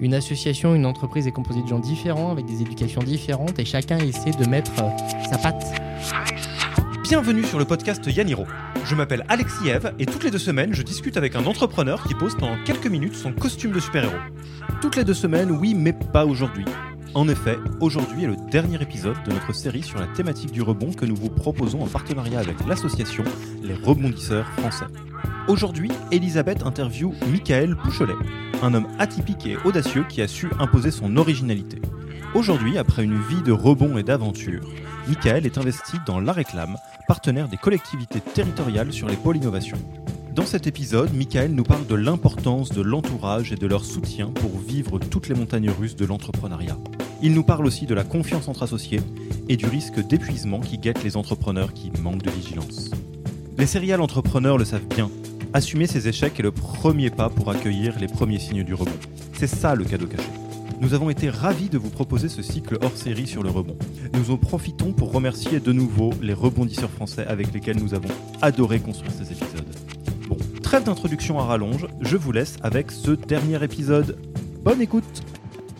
une association, une entreprise est composée de gens différents, avec des éducations différentes, et chacun essaie de mettre euh, sa patte. Bienvenue sur le podcast Yaniro. Je m'appelle Alexis Eve et toutes les deux semaines, je discute avec un entrepreneur qui pose pendant quelques minutes son costume de super-héros. Toutes les deux semaines, oui, mais pas aujourd'hui. En effet, aujourd'hui est le dernier épisode de notre série sur la thématique du rebond que nous vous proposons en partenariat avec l'association Les Rebondisseurs Français. Aujourd'hui, Elisabeth interview Michael Poucholet, un homme atypique et audacieux qui a su imposer son originalité. Aujourd'hui, après une vie de rebond et d'aventure, Michael est investi dans La Réclame, partenaire des collectivités territoriales sur les pôles innovation. Dans cet épisode, Michael nous parle de l'importance de l'entourage et de leur soutien pour vivre toutes les montagnes russes de l'entrepreneuriat. Il nous parle aussi de la confiance entre associés et du risque d'épuisement qui guette les entrepreneurs qui manquent de vigilance. Les serial entrepreneurs le savent bien. Assumer ses échecs est le premier pas pour accueillir les premiers signes du rebond. C'est ça le cadeau caché. Nous avons été ravis de vous proposer ce cycle hors série sur le rebond. Nous en profitons pour remercier de nouveau les rebondisseurs français avec lesquels nous avons adoré construire ces épisodes. Bon, trêve d'introduction à rallonge, je vous laisse avec ce dernier épisode. Bonne écoute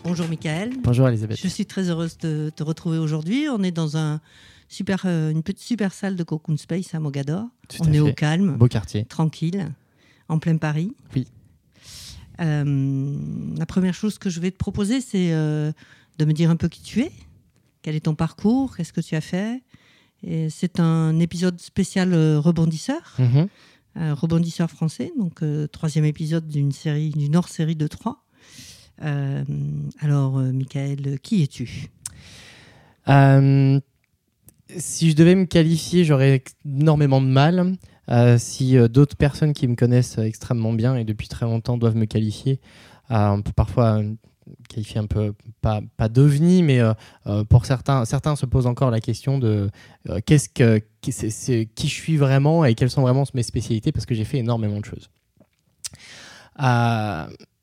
Bonjour Michael. Bonjour Elisabeth. Je suis très heureuse de te retrouver aujourd'hui. On est dans un super, euh, une petite super salle de Cocoon Space à Mogador. Tout On à est au calme, Beau quartier. tranquille, en plein Paris. Oui. Euh, la première chose que je vais te proposer, c'est euh, de me dire un peu qui tu es, quel est ton parcours, qu'est-ce que tu as fait? C'est un épisode spécial rebondisseur, Mhm. euh, rebondisseur français, donc troisième épisode d'une série, d'une hors-série de trois. Euh, alors, euh, Michael, qui es-tu? Euh, si je devais me qualifier, j'aurais énormément de mal. Si d'autres personnes qui me connaissent extrêmement bien et depuis très longtemps doivent me qualifier, on peut parfois qualifier un peu, pas, pas d'ovni, mais pour certains, certains se posent encore la question de qu'est-ce que, qui, je suis vraiment et quelles sont vraiment mes spécialités parce que j'ai fait énormément de choses.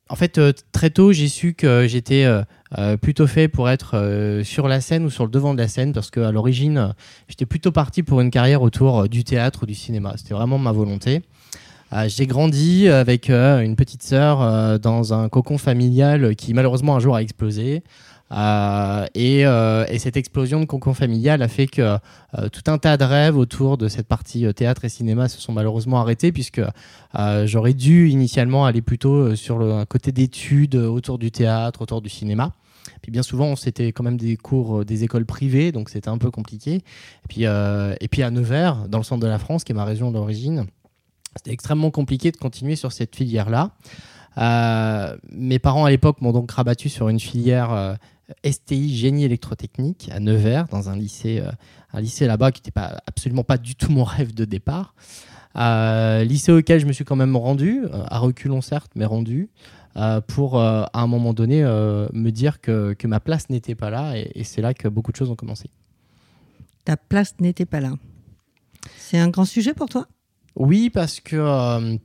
En fait, euh, très tôt, j'ai su que j'étais euh, euh, plutôt fait pour être sur la scène ou sur le devant de la scène parce qu'à l'origine, j'étais plutôt parti pour une carrière autour du théâtre ou du cinéma. C'était vraiment ma volonté. J'ai grandi avec une petite sœur dans un cocon familial qui malheureusement un jour a explosé. Euh, et, euh, et cette explosion de cocon familial a fait que euh, tout un tas de rêves autour de cette partie théâtre et cinéma se sont malheureusement arrêtés puisque j'aurais dû initialement aller plutôt sur le côté d'études autour du théâtre, autour du cinéma. Puis bien souvent, c'était quand même des cours des écoles privées, donc c'était un peu compliqué. Et puis, et puis à Nevers, dans le centre de la France, qui est ma région d'origine, c'était extrêmement compliqué de continuer sur cette filière-là. Mes parents à l'époque m'ont donc rabattu sur une filière STI génie électrotechnique à Nevers, dans un lycée, euh, un lycée là-bas qui n'était pas, absolument pas du tout mon rêve de départ. Euh, lycée auquel je me suis quand même rendu, euh, à reculons certes, mais rendu, euh, pour euh, à un moment donné me dire que, que ma place n'était pas là, et, et c'est là que beaucoup de choses ont commencé. Ta place n'était pas là. C'est un grand sujet pour toi? Oui, parce que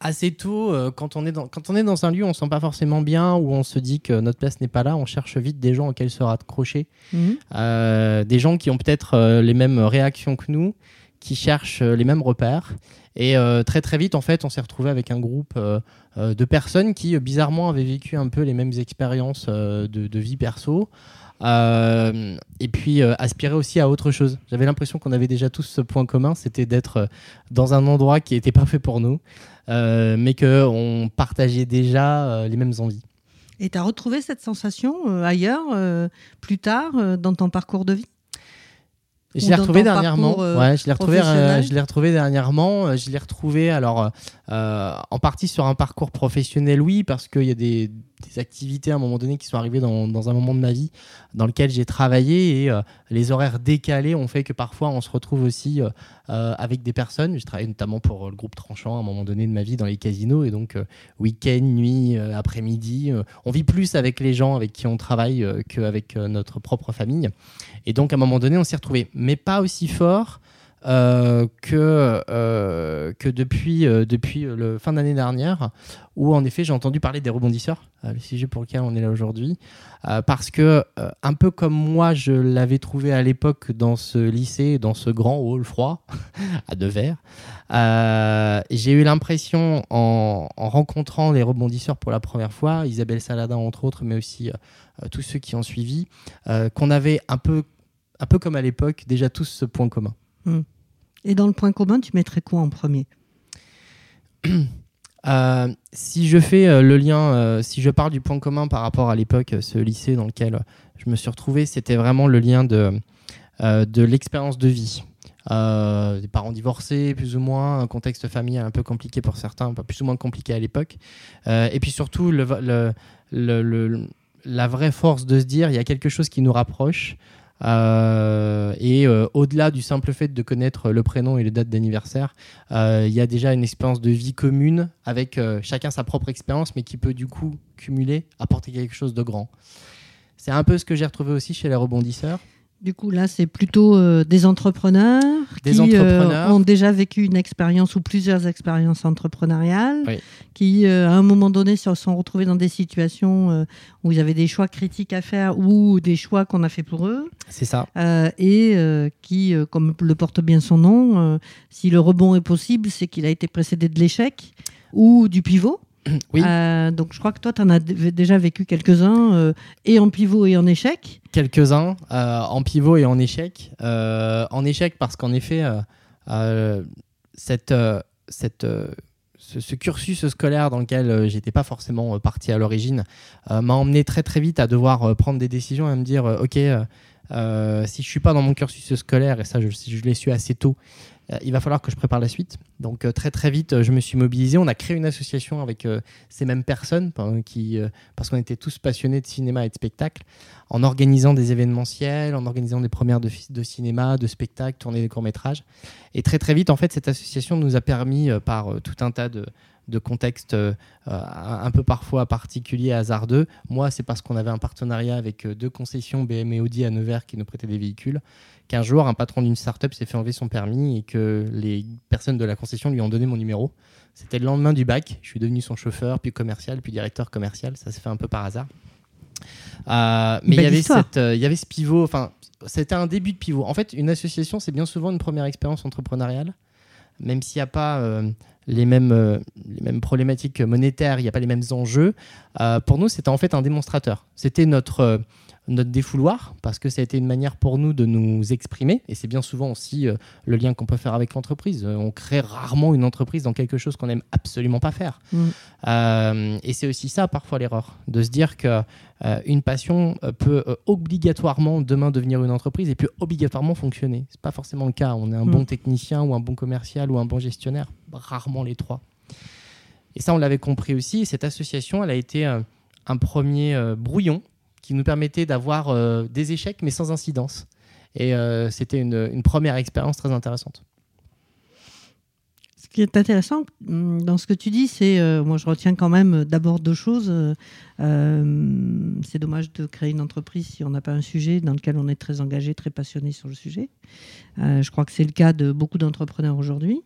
assez tôt, euh, quand, on est dans, quand on est dans un lieu, on ne se sent pas forcément bien, ou on se dit que notre place n'est pas là, on cherche vite des gens auxquels se raccrocher. Euh, des gens qui ont peut-être euh, les mêmes réactions que nous, qui cherchent euh, les mêmes repères. Et euh, très très vite, en fait, on s'est retrouvé avec un groupe euh, de personnes qui, bizarrement, avaient vécu un peu les mêmes expériences de, de vie perso. Et puis aspiraient aussi à autre chose. J'avais l'impression qu'on avait déjà tous ce point commun, c'était d'être dans un endroit qui n'était pas fait pour nous, mais qu'on partageait déjà les mêmes envies. Et tu as retrouvé cette sensation ailleurs, plus tard, dans ton parcours de vie? Je Ou l'ai dans retrouvé dernièrement. parcours, euh, ouais, je l'ai retrouvé. euh, je l'ai retrouvé dernièrement. Euh, Je l'ai retrouvé alors euh, en partie sur un parcours professionnel, oui, parce qu'il y a des, des activités à un moment donné qui sont arrivées dans, un moment de ma vie dans lequel j'ai travaillé et euh, les horaires décalés ont fait que parfois on se retrouve aussi euh, euh, avec des personnes. Je travaillais notamment pour le groupe Tranchant à un moment donné de ma vie dans les casinos et donc week-end, nuit, après-midi, on vit plus avec les gens avec qui on travaille qu'avec notre propre famille. Et donc à un moment donné, on s'y retrouvait, mais pas aussi fort euh, que, euh, que depuis, euh, le fin d'année dernière, où en effet j'ai entendu parler des rebondisseurs, le sujet pour lequel on est là aujourd'hui, parce que un peu comme moi je l'avais trouvé à l'époque dans ce lycée, dans ce grand hall froid à Devers, j'ai eu l'impression en, en, rencontrant les rebondisseurs pour la première fois, Isabelle Saladin entre autres, mais aussi tous ceux qui ont suivi, qu'on avait un peu comme à l'époque déjà tous ce point commun. Hmm. Et dans le point commun, tu mettrais quoi en premier euh, si je fais euh, le lien, euh, si je parle du point commun par rapport à l'époque, ce lycée dans lequel je me suis retrouvé, c'était vraiment le lien de, de l'expérience de vie. des parents divorcés, plus ou moins, un contexte familial un peu compliqué pour certains, pas plus ou moins compliqué à l'époque. et puis surtout, la vraie force de se dire, il y a quelque chose qui nous rapproche. Euh, et euh, au-delà du simple fait de connaître le prénom et les dates d'anniversaire, euh, il y a déjà une expérience de vie commune avec chacun sa propre expérience, mais qui peut du coup cumuler, apporter quelque chose de grand. C'est un peu ce que j'ai retrouvé aussi chez les rebondisseurs. Du coup, là, c'est plutôt euh, des entrepreneurs qui euh, ont déjà vécu une expérience ou plusieurs expériences entrepreneuriales, qui, euh, à un moment donné, se sont retrouvés dans des situations où ils avaient des choix critiques à faire ou des choix qu'on a fait pour eux. C'est ça. et qui, comme le porte bien son nom, si le rebond est possible, c'est qu'il a été précédé de l'échec ou du pivot. Oui. Euh, donc je crois que toi, tu en as déjà vécu quelques-uns, euh, et en pivot et en échec. Quelques-uns, euh, en pivot et en échec. en échec parce qu'en effet, cette, cette, ce, cursus scolaire dans lequel j'étais pas forcément parti à l'origine m'a emmené très très vite à devoir prendre des décisions et à me dire, ok, si je suis pas dans mon cursus scolaire, et ça je, je l'ai su assez tôt, il va falloir que je prépare la suite. Donc euh, très très vite, euh, je me suis mobilisé. On a créé une association avec ces mêmes personnes, qui, parce qu'on était tous passionnés de cinéma et de spectacle, en organisant des événementiels, en organisant des premières de, de cinéma, de spectacles, tourner des courts-métrages. Et très très vite, en fait, cette association nous a permis, par tout un tas de, de contextes un peu parfois particuliers, hasardeux. Moi, c'est parce qu'on avait un partenariat avec deux concessions BM et Audi à Nevers qui nous prêtaient des véhicules qu'un jour, un patron d'une startup s'est fait enlever son permis et que les personnes de la concession lui ont donné mon numéro. C'était le lendemain du bac. Je suis devenu son chauffeur, puis commercial, puis directeur commercial. Ça s'est fait un peu par hasard. Euh, mais il y, avait cette, euh, il y avait ce pivot. Enfin, c'était un début de pivot. En fait, une association, c'est bien souvent une première expérience entrepreneuriale. Même s'il n'y a pas euh, les, mêmes, les mêmes problématiques monétaires, il n'y a pas les mêmes enjeux. pour nous, c'était en fait un démonstrateur. C'était notre notre défouloir, parce que ça a été une manière pour nous de nous exprimer, et c'est bien souvent aussi euh, le lien qu'on peut faire avec l'entreprise. Euh, on crée rarement une entreprise dans quelque chose qu'on n'aime absolument pas faire. Mm. Euh, et c'est aussi ça parfois l'erreur, de se dire que une passion peut obligatoirement demain devenir une entreprise et peut obligatoirement fonctionner. C'est pas forcément le cas. On est un mm. bon technicien ou un bon commercial ou un bon gestionnaire, rarement les trois. Et ça, on l'avait compris aussi. Cette association, elle a été un premier brouillon qui nous permettait d'avoir euh, des échecs mais sans incidence. Et euh, c'était une, première expérience très intéressante. Ce qui est intéressant hum, dans ce que tu dis, c'est, euh, moi je retiens quand même d'abord deux choses. c'est dommage de créer une entreprise si on n'a pas un sujet dans lequel on est très engagé, très passionné sur le sujet. je crois que c'est le cas de beaucoup d'entrepreneurs aujourd'hui.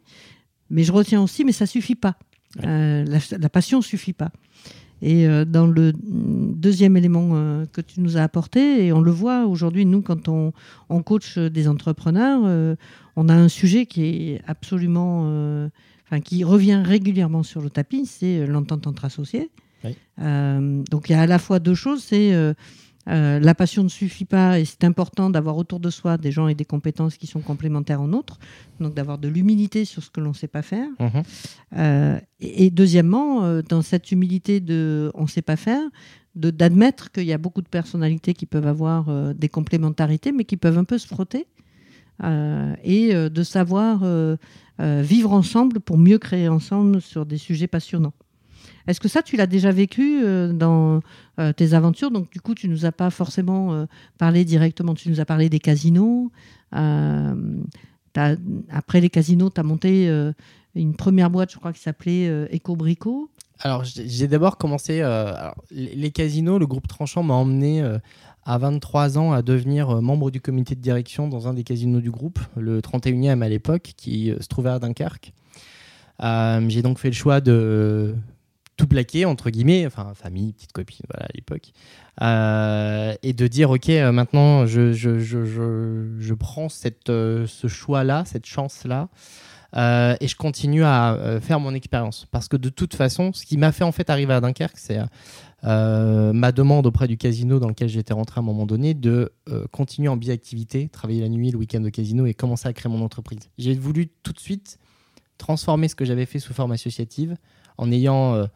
Mais je retiens aussi, mais ça suffit pas. la, la, passion suffit pas. Et euh, dans le deuxième élément euh, que tu nous as apporté, et on le voit aujourd'hui, nous, quand on, on coach des entrepreneurs, euh, on a un sujet qui est absolument, enfin, qui revient régulièrement sur le tapis, c'est l'entente entre associés. donc il y a à la fois deux choses, c'est euh, la passion ne suffit pas et c'est important d'avoir autour de soi des gens et des compétences qui sont complémentaires en autres, donc d'avoir de l'humilité sur ce que l'on ne sait pas faire. Mhm. Euh, et, deuxièmement, euh, dans cette humilité de on ne sait pas faire, d'admettre qu'il y a beaucoup de personnalités qui peuvent avoir des complémentarités, mais qui peuvent un peu se frotter, et de savoir vivre ensemble pour mieux créer ensemble sur des sujets passionnants. Est-ce que ça, tu l'as déjà vécu euh, dans euh, tes aventures? Donc, du coup, tu nous as pas forcément euh, parlé directement. Tu nous as parlé des casinos. après les casinos, tu as monté une première boîte, je crois, qui s'appelait Ecobrico. Alors, j'ai d'abord commencé. les casinos, le groupe Tranchant m'a emmené à 23 ans à devenir membre du comité de direction dans un des casinos du groupe, le 31e à l'époque, qui se trouvait à Dunkerque. j'ai donc fait le choix de tout plaquer, entre guillemets, enfin famille, petite copine, voilà, à l'époque, euh, et de dire, ok, euh, maintenant je, je, je, je, prends cette, euh, ce choix-là, cette chance-là, et je continue à faire mon expérience. Parce que de toute façon, ce qui m'a fait en fait arriver à Dunkerque, c'est ma demande auprès du casino dans lequel j'étais rentré à un moment donné de continuer en biactivité, travailler la nuit, le week-end au casino et commencer à créer mon entreprise. J'ai voulu tout de suite transformer ce que j'avais fait sous forme associative en ayant euh,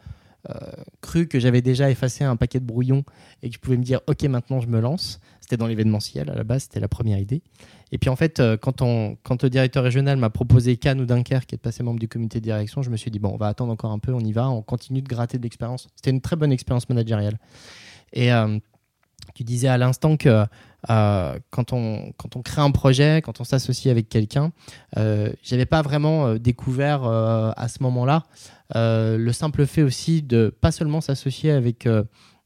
euh, cru que j'avais déjà effacé un paquet de brouillons et que je pouvais me dire ok maintenant je me lance. C'était dans l'événementiel à la base, c'était la première idée. Et puis en fait, euh, quand, le directeur régional m'a proposé Cannes ou Dunkerque et de passer membre du comité de direction, je me suis dit bon, on va attendre encore un peu, on y va, on continue de gratter de l'expérience. C'était une très bonne expérience managériale. Et tu disais à l'instant que quand, on, quand on crée un projet, quand on s'associe avec quelqu'un, euh, j'avais pas vraiment découvert à ce moment-là euh, le simple fait aussi de pas seulement s'associer avec euh,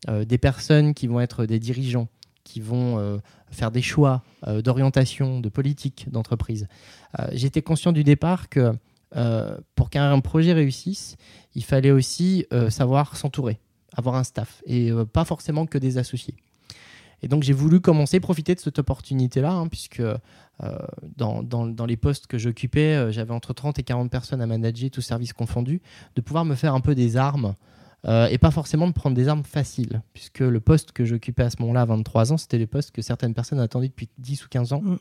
euh, des personnes qui vont être des dirigeants, qui vont faire des choix d'orientation, de politique d'entreprise. J'étais conscient du départ que pour qu'un projet réussisse, il fallait aussi savoir s'entourer, avoir un staff, et pas forcément que des associés. Et donc j'ai voulu commencer, profiter de cette opportunité-là, hein, puisque euh, dans, dans, les postes que j'occupais, euh, j'avais entre 30 et 40 personnes à manager, tous services confondus, de pouvoir me faire un peu des armes. Euh, et pas forcément de prendre des armes faciles, puisque le poste que j'occupais à ce moment-là, à 23 ans, c'était les postes que certaines personnes attendaient depuis 10 ou 15 ans. Mm.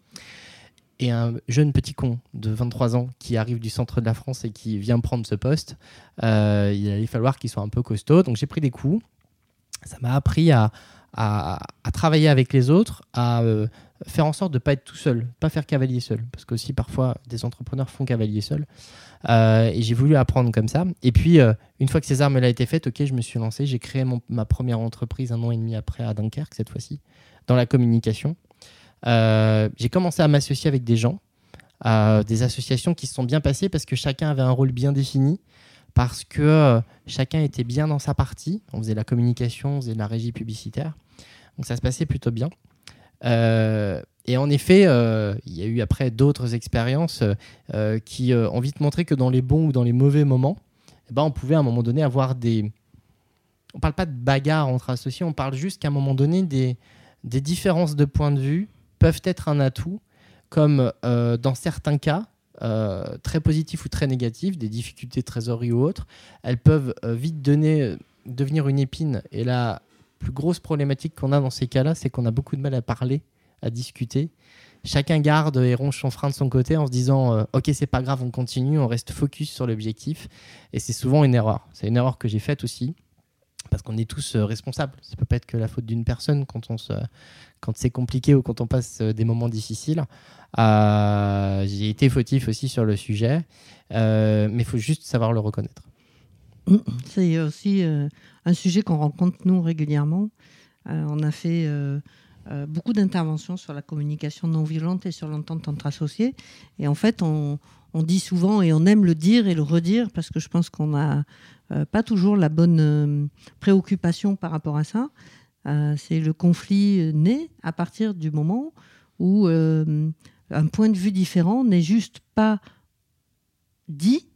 Et un jeune petit con de 23 ans qui arrive du centre de la France et qui vient prendre ce poste, il allait falloir qu'il soit un peu costaud. Donc j'ai pris des coups. Ça m'a appris à, à, travailler avec les autres, à euh, faire en sorte de ne pas être tout seul, pas faire cavalier seul. Parce que aussi parfois des entrepreneurs font cavalier seul. Euh, et j'ai voulu apprendre comme ça. Et puis, euh, une fois que ces armes-là étaient faites, ok, je me suis lancé. J'ai créé ma première entreprise un an et demi après à Dunkerque, cette fois-ci, dans la communication. j'ai commencé à m'associer avec des gens, des associations qui se sont bien passées parce que chacun avait un rôle bien défini parce que chacun était bien dans sa partie. On faisait la communication, on faisait la régie publicitaire. Donc ça se passait plutôt bien. Euh, et en effet, euh, il y a eu après d'autres expériences qui ont vite montré que dans les bons ou dans les mauvais moments, eh ben, on pouvait à un moment donné avoir des... On parle pas de bagarre entre associés, on parle juste qu'à un moment donné, des, des différences de point de vue peuvent être un atout, comme dans certains cas, euh, très positifs ou très négatifs, des difficultés de trésorerie ou autres, elles peuvent euh, vite euh, devenir une épine. Et la plus grosse problématique qu'on a dans ces cas-là, c'est qu'on a beaucoup de mal à parler, à discuter. Chacun garde et ronge son frein de son côté en se disant Ok, c'est pas grave, on continue, on reste focus sur l'objectif. Et c'est souvent une erreur. C'est une erreur que j'ai faite aussi parce qu'on est tous responsables. Ça peut pas être que la faute d'une personne quand, on se, quand c'est compliqué ou quand on passe des moments difficiles. Euh, j'ai été fautif aussi sur le sujet, euh, mais il faut juste savoir le reconnaître. C'est aussi euh, un sujet qu'on rencontre nous régulièrement. on a fait beaucoup d'interventions sur la communication non violente et sur l'entente entre associés. Et en fait, on, on, dit souvent, et on aime le dire et le redire, parce que je pense qu'on n'a pas toujours la bonne préoccupation par rapport à ça. C'est le conflit né à partir du moment où un point de vue différent n'est juste pas dit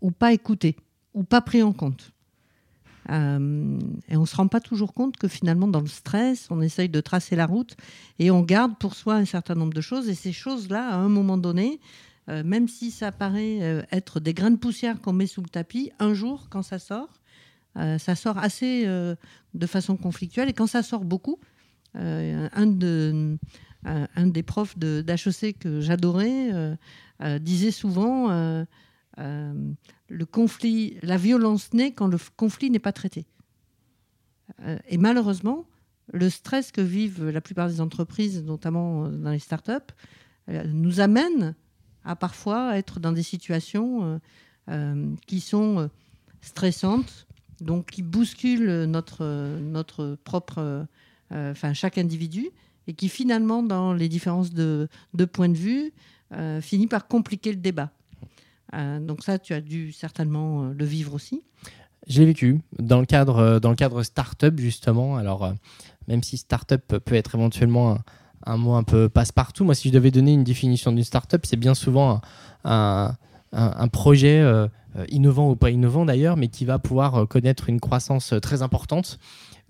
ou pas écouté ou pas pris en compte. Euh, et on ne se rend pas toujours compte que finalement, dans le stress, on essaye de tracer la route et on garde pour soi un certain nombre de choses. Et ces choses-là, à un moment donné, euh, même si ça paraît euh, être des grains de poussière qu'on met sous le tapis, un jour, quand ça sort, ça sort assez de façon conflictuelle. Et quand ça sort beaucoup, un de un des profs d'HEC que j'adorais euh, euh, disait souvent euh, le conflit, la violence naît quand le conflit n'est pas traité. et malheureusement, le stress que vivent la plupart des entreprises, notamment dans les startups, nous amène à parfois être dans des situations qui sont stressantes, donc qui bousculent notre, notre propre, enfin chaque individu, et qui finalement, dans les différences de, de points de vue, euh, finit par compliquer le débat. Euh, donc ça, tu as dû certainement euh, le vivre aussi. Je l'ai vécu dans le cadre, dans le cadre startup, justement. Alors, même si startup peut être éventuellement un, mot un peu passe-partout, moi, si je devais donner une définition d'une startup, c'est bien souvent un, un projet innovant ou pas innovant d'ailleurs, mais qui va pouvoir connaître une croissance très importante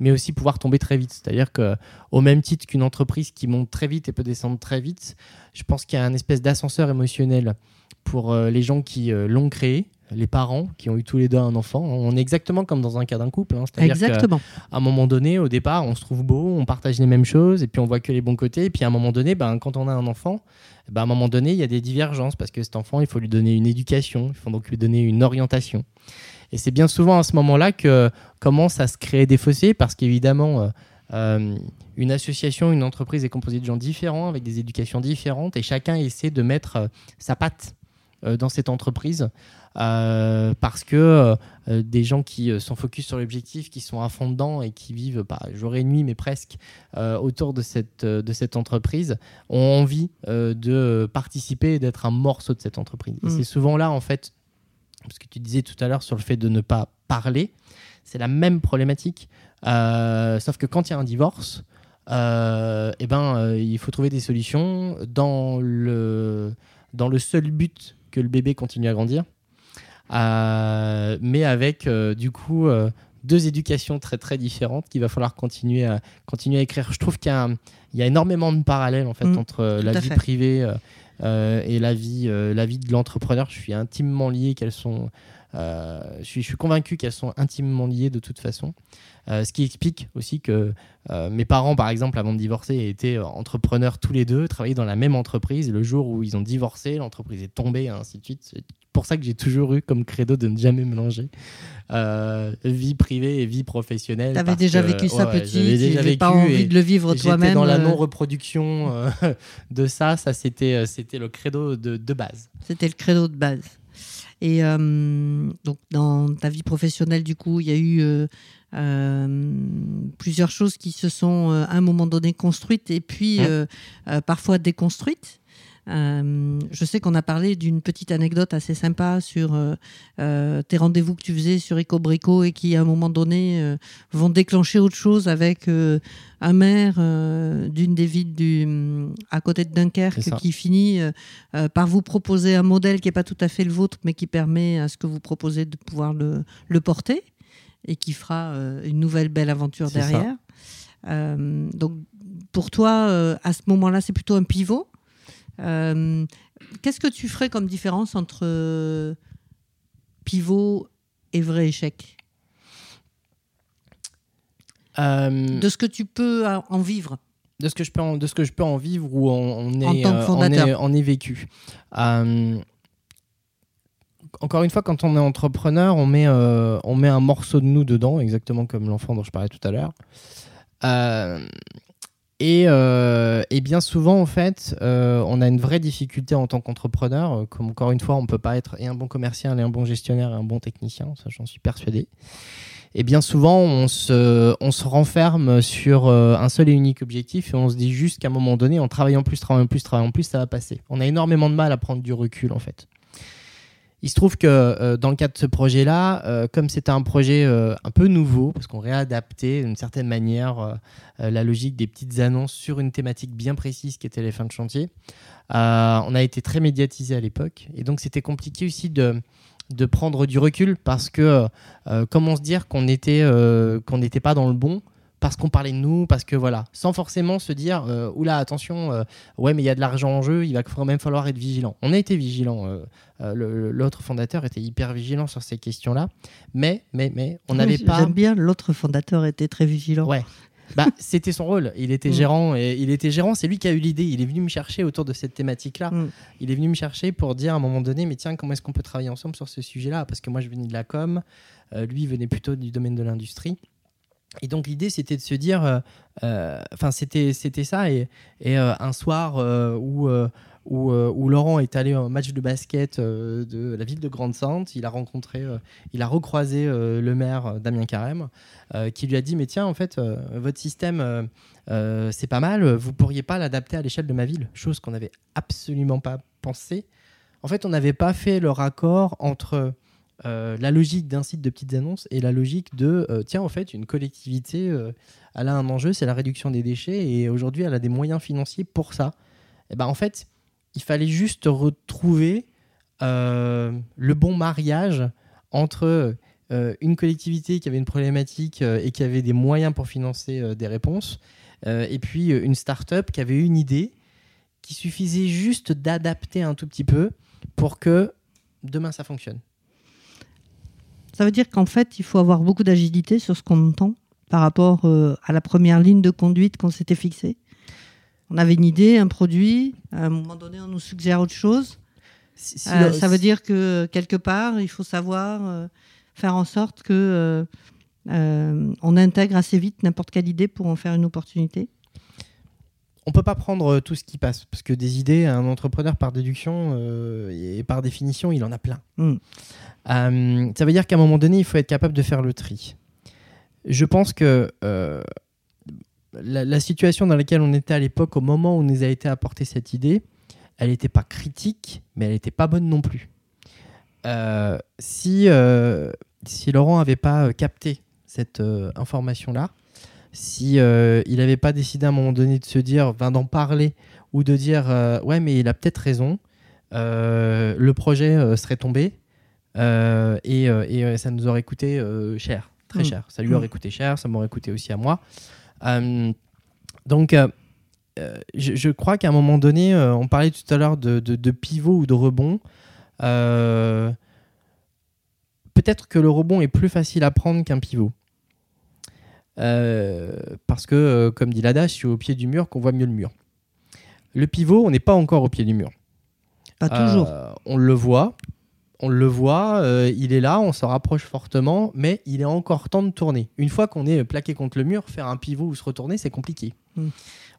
mais aussi pouvoir tomber très vite. C'est-à-dire qu'au même titre qu'une entreprise qui monte très vite et peut descendre très vite, je pense qu'il y a un espèce d'ascenseur émotionnel pour euh, les gens qui euh, l'ont créé, les parents qui ont eu tous les deux un enfant. On est exactement comme dans un cas d'un couple. Hein. C'est-à-dire qu'à un moment donné, au départ, on se trouve beau, on partage les mêmes choses, et puis on voit que les bons côtés. Et puis à un moment donné, ben, quand on a un enfant, ben, à un moment donné, il y a des divergences parce que cet enfant, il faut lui donner une éducation, il faut donc lui donner une orientation. Et c'est bien souvent à ce moment-là que commence à se créer des fossés parce qu'évidemment, euh, euh, une association, une entreprise est composée de gens différents avec des éducations différentes et chacun essaie de mettre euh, sa patte dans cette entreprise parce que des gens qui sont focus sur l'objectif, qui sont à fond dedans et qui vivent pas jour et nuit mais presque autour de cette, de cette entreprise ont envie de participer et d'être un morceau de cette entreprise. Et mmh. c'est souvent là en fait parce que tu disais tout à l'heure sur le fait de ne pas parler, c'est la même problématique, euh, sauf que quand il y a un divorce, euh, eh ben, euh, il faut trouver des solutions dans le, dans le seul but que le bébé continue à grandir, mais avec du coup deux éducations très très différentes qu'il va falloir continuer à, continuer à écrire. Je trouve qu'il y, y, a énormément de parallèles en fait, mmh, entre la vie privée euh, et la vie, euh, la vie de l'entrepreneur. Je suis intimement lié qu'elles sont. Euh, je, suis, je suis convaincu qu'elles sont intimement liées de toute façon. Ce qui explique aussi que mes parents, par exemple, avant de divorcer, étaient entrepreneurs tous les deux, travaillaient dans la même entreprise. le jour où ils ont divorcé, l'entreprise est tombée, et ainsi de suite pour ça que j'ai toujours eu comme credo de ne jamais mélanger euh, vie privée et vie professionnelle. Tu avais déjà vécu ça petit, tu pas envie de le vivre toi-même. dans la euh. non-reproduction euh, de ça, ça c'était c'était le credo de, de base. C'était le credo de base. Et donc dans ta vie professionnelle, du coup, il y a eu plusieurs choses qui se sont à un moment donné construites et puis hein parfois déconstruites. Euh, je sais qu'on a parlé d'une petite anecdote assez sympa sur euh, euh, tes rendez-vous que tu faisais sur Ecobrico et qui, à un moment donné, vont déclencher autre chose avec un maire d'une des villes du, à côté de Dunkerque qui finit par vous proposer un modèle qui n'est pas tout à fait le vôtre, mais qui permet à ce que vous proposez de pouvoir le, le porter et qui fera une nouvelle belle aventure derrière. donc, pour toi, à ce moment-là, c'est plutôt un pivot. Euh, qu'est-ce que tu ferais comme différence entre euh, pivot et vrai échec? Euh, De ce que tu peux en vivre. De ce que je peux en, de ce que je peux en vivre ou on, est, on, est, on est vécu. Encore une fois, quand on est entrepreneur, on met, on met un morceau de nous dedans, exactement comme l'enfant dont je parlais tout à l'heure. Euh, et, bien souvent, en fait, euh, on a une vraie difficulté en tant qu'entrepreneur. Comme encore une fois, on ne peut pas être et un bon commercial, et un bon gestionnaire, et un bon technicien. Ça, j'en suis persuadé. Et bien souvent, on se, on se renferme sur euh, un seul et unique objectif et on se dit juste qu'à un moment donné, en travaillant plus, travaillant plus, travaillant plus, ça va passer. On a énormément de mal à prendre du recul, en fait. Il se trouve que euh, dans le cadre de ce projet-là, euh, comme c'était un projet euh, un peu nouveau, parce qu'on réadaptait d'une certaine manière la logique des petites annonces sur une thématique bien précise qui était les fins de chantier, on a été très médiatisé à l'époque. Et donc c'était compliqué aussi de, prendre du recul parce que comment se dire qu'on n'était pas dans le bon parce qu'on parlait de nous, parce que voilà, sans forcément se dire, euh, oula, attention, euh, ouais, mais il y a de l'argent en jeu, il va quand même falloir être vigilant. On a été vigilant. Euh, l'autre fondateur était hyper vigilant sur ces questions-là, mais, mais, mais, on n'avait pas. J'aime bien, l'autre fondateur était très vigilant. Ouais. Bah, c'était son rôle. Il était mm. gérant et il était gérant. C'est lui qui a eu l'idée. Il est venu me chercher autour de cette thématique-là. Mm. Il est venu me chercher pour dire à un moment donné, mais tiens, comment est-ce qu'on peut travailler ensemble sur ce sujet-là? Parce que moi, je venais de la com, lui venait plutôt du domaine de l'industrie. Et donc l'idée c'était de se dire, euh, euh, enfin c'était c'était ça et, euh, un soir où, où, Laurent est allé au match de basket de la ville de Grande-Sainte, il a rencontré, il a recroisé le maire Damien Carême qui lui a dit mais tiens en fait votre système c'est pas mal, vous pourriez pas l'adapter à l'échelle de ma ville, chose qu'on n'avait absolument pas pensé. En fait on n'avait pas fait le raccord entre euh, la logique d'un site de petites annonces et la logique de euh, tiens en fait une collectivité euh, elle a un enjeu c'est la réduction des déchets et aujourd'hui elle a des moyens financiers pour ça et ben en fait il fallait juste retrouver le bon mariage entre une collectivité qui avait une problématique et qui avait des moyens pour financer des réponses et puis une start-up qui avait une idée qui suffisait juste d'adapter un tout petit peu pour que demain ça fonctionne. Ça veut dire qu'en fait, il faut avoir beaucoup d'agilité sur ce qu'on entend par rapport euh, à la première ligne de conduite qu'on s'était fixée. On avait une idée, un produit, à un moment donné, on nous suggère autre chose. Euh, ça veut dire que quelque part, il faut savoir euh, faire en sorte que on intègre assez vite n'importe quelle idée pour en faire une opportunité on peut pas prendre tout ce qui passe parce que des idées, un entrepreneur par déduction et par définition, il en a plein. Hmm. Euh, ça veut dire qu'à un moment donné, il faut être capable de faire le tri. Je pense que euh, la, situation dans laquelle on était à l'époque, au moment où nous a été apportée cette idée, elle n'était pas critique, mais elle n'était pas bonne non plus. Euh, si, si Laurent n'avait pas capté cette information-là, si il n'avait pas décidé à un moment donné de se dire, d'en parler, ou de dire, ouais, mais il a peut-être raison, le projet serait tombé, euh, et, euh, euh, ça nous aurait coûté cher, très mm. cher. Ça lui aurait mm. coûté cher, ça m'aurait coûté aussi à moi. donc, je, crois qu'à un moment donné, on parlait tout à l'heure de, de, pivot ou de rebond. Peut-être que le rebond est plus facile à prendre qu'un pivot. parce que, comme dit l'adage, c'est au pied du mur qu'on voit mieux le mur. Le pivot, on n'est pas encore au pied du mur. Pas toujours. on le voit, on le voit, euh, il est là, on se rapproche fortement, mais il est encore temps de tourner. Une fois qu'on est plaqué contre le mur, faire un pivot ou se retourner, c'est compliqué. Hmm.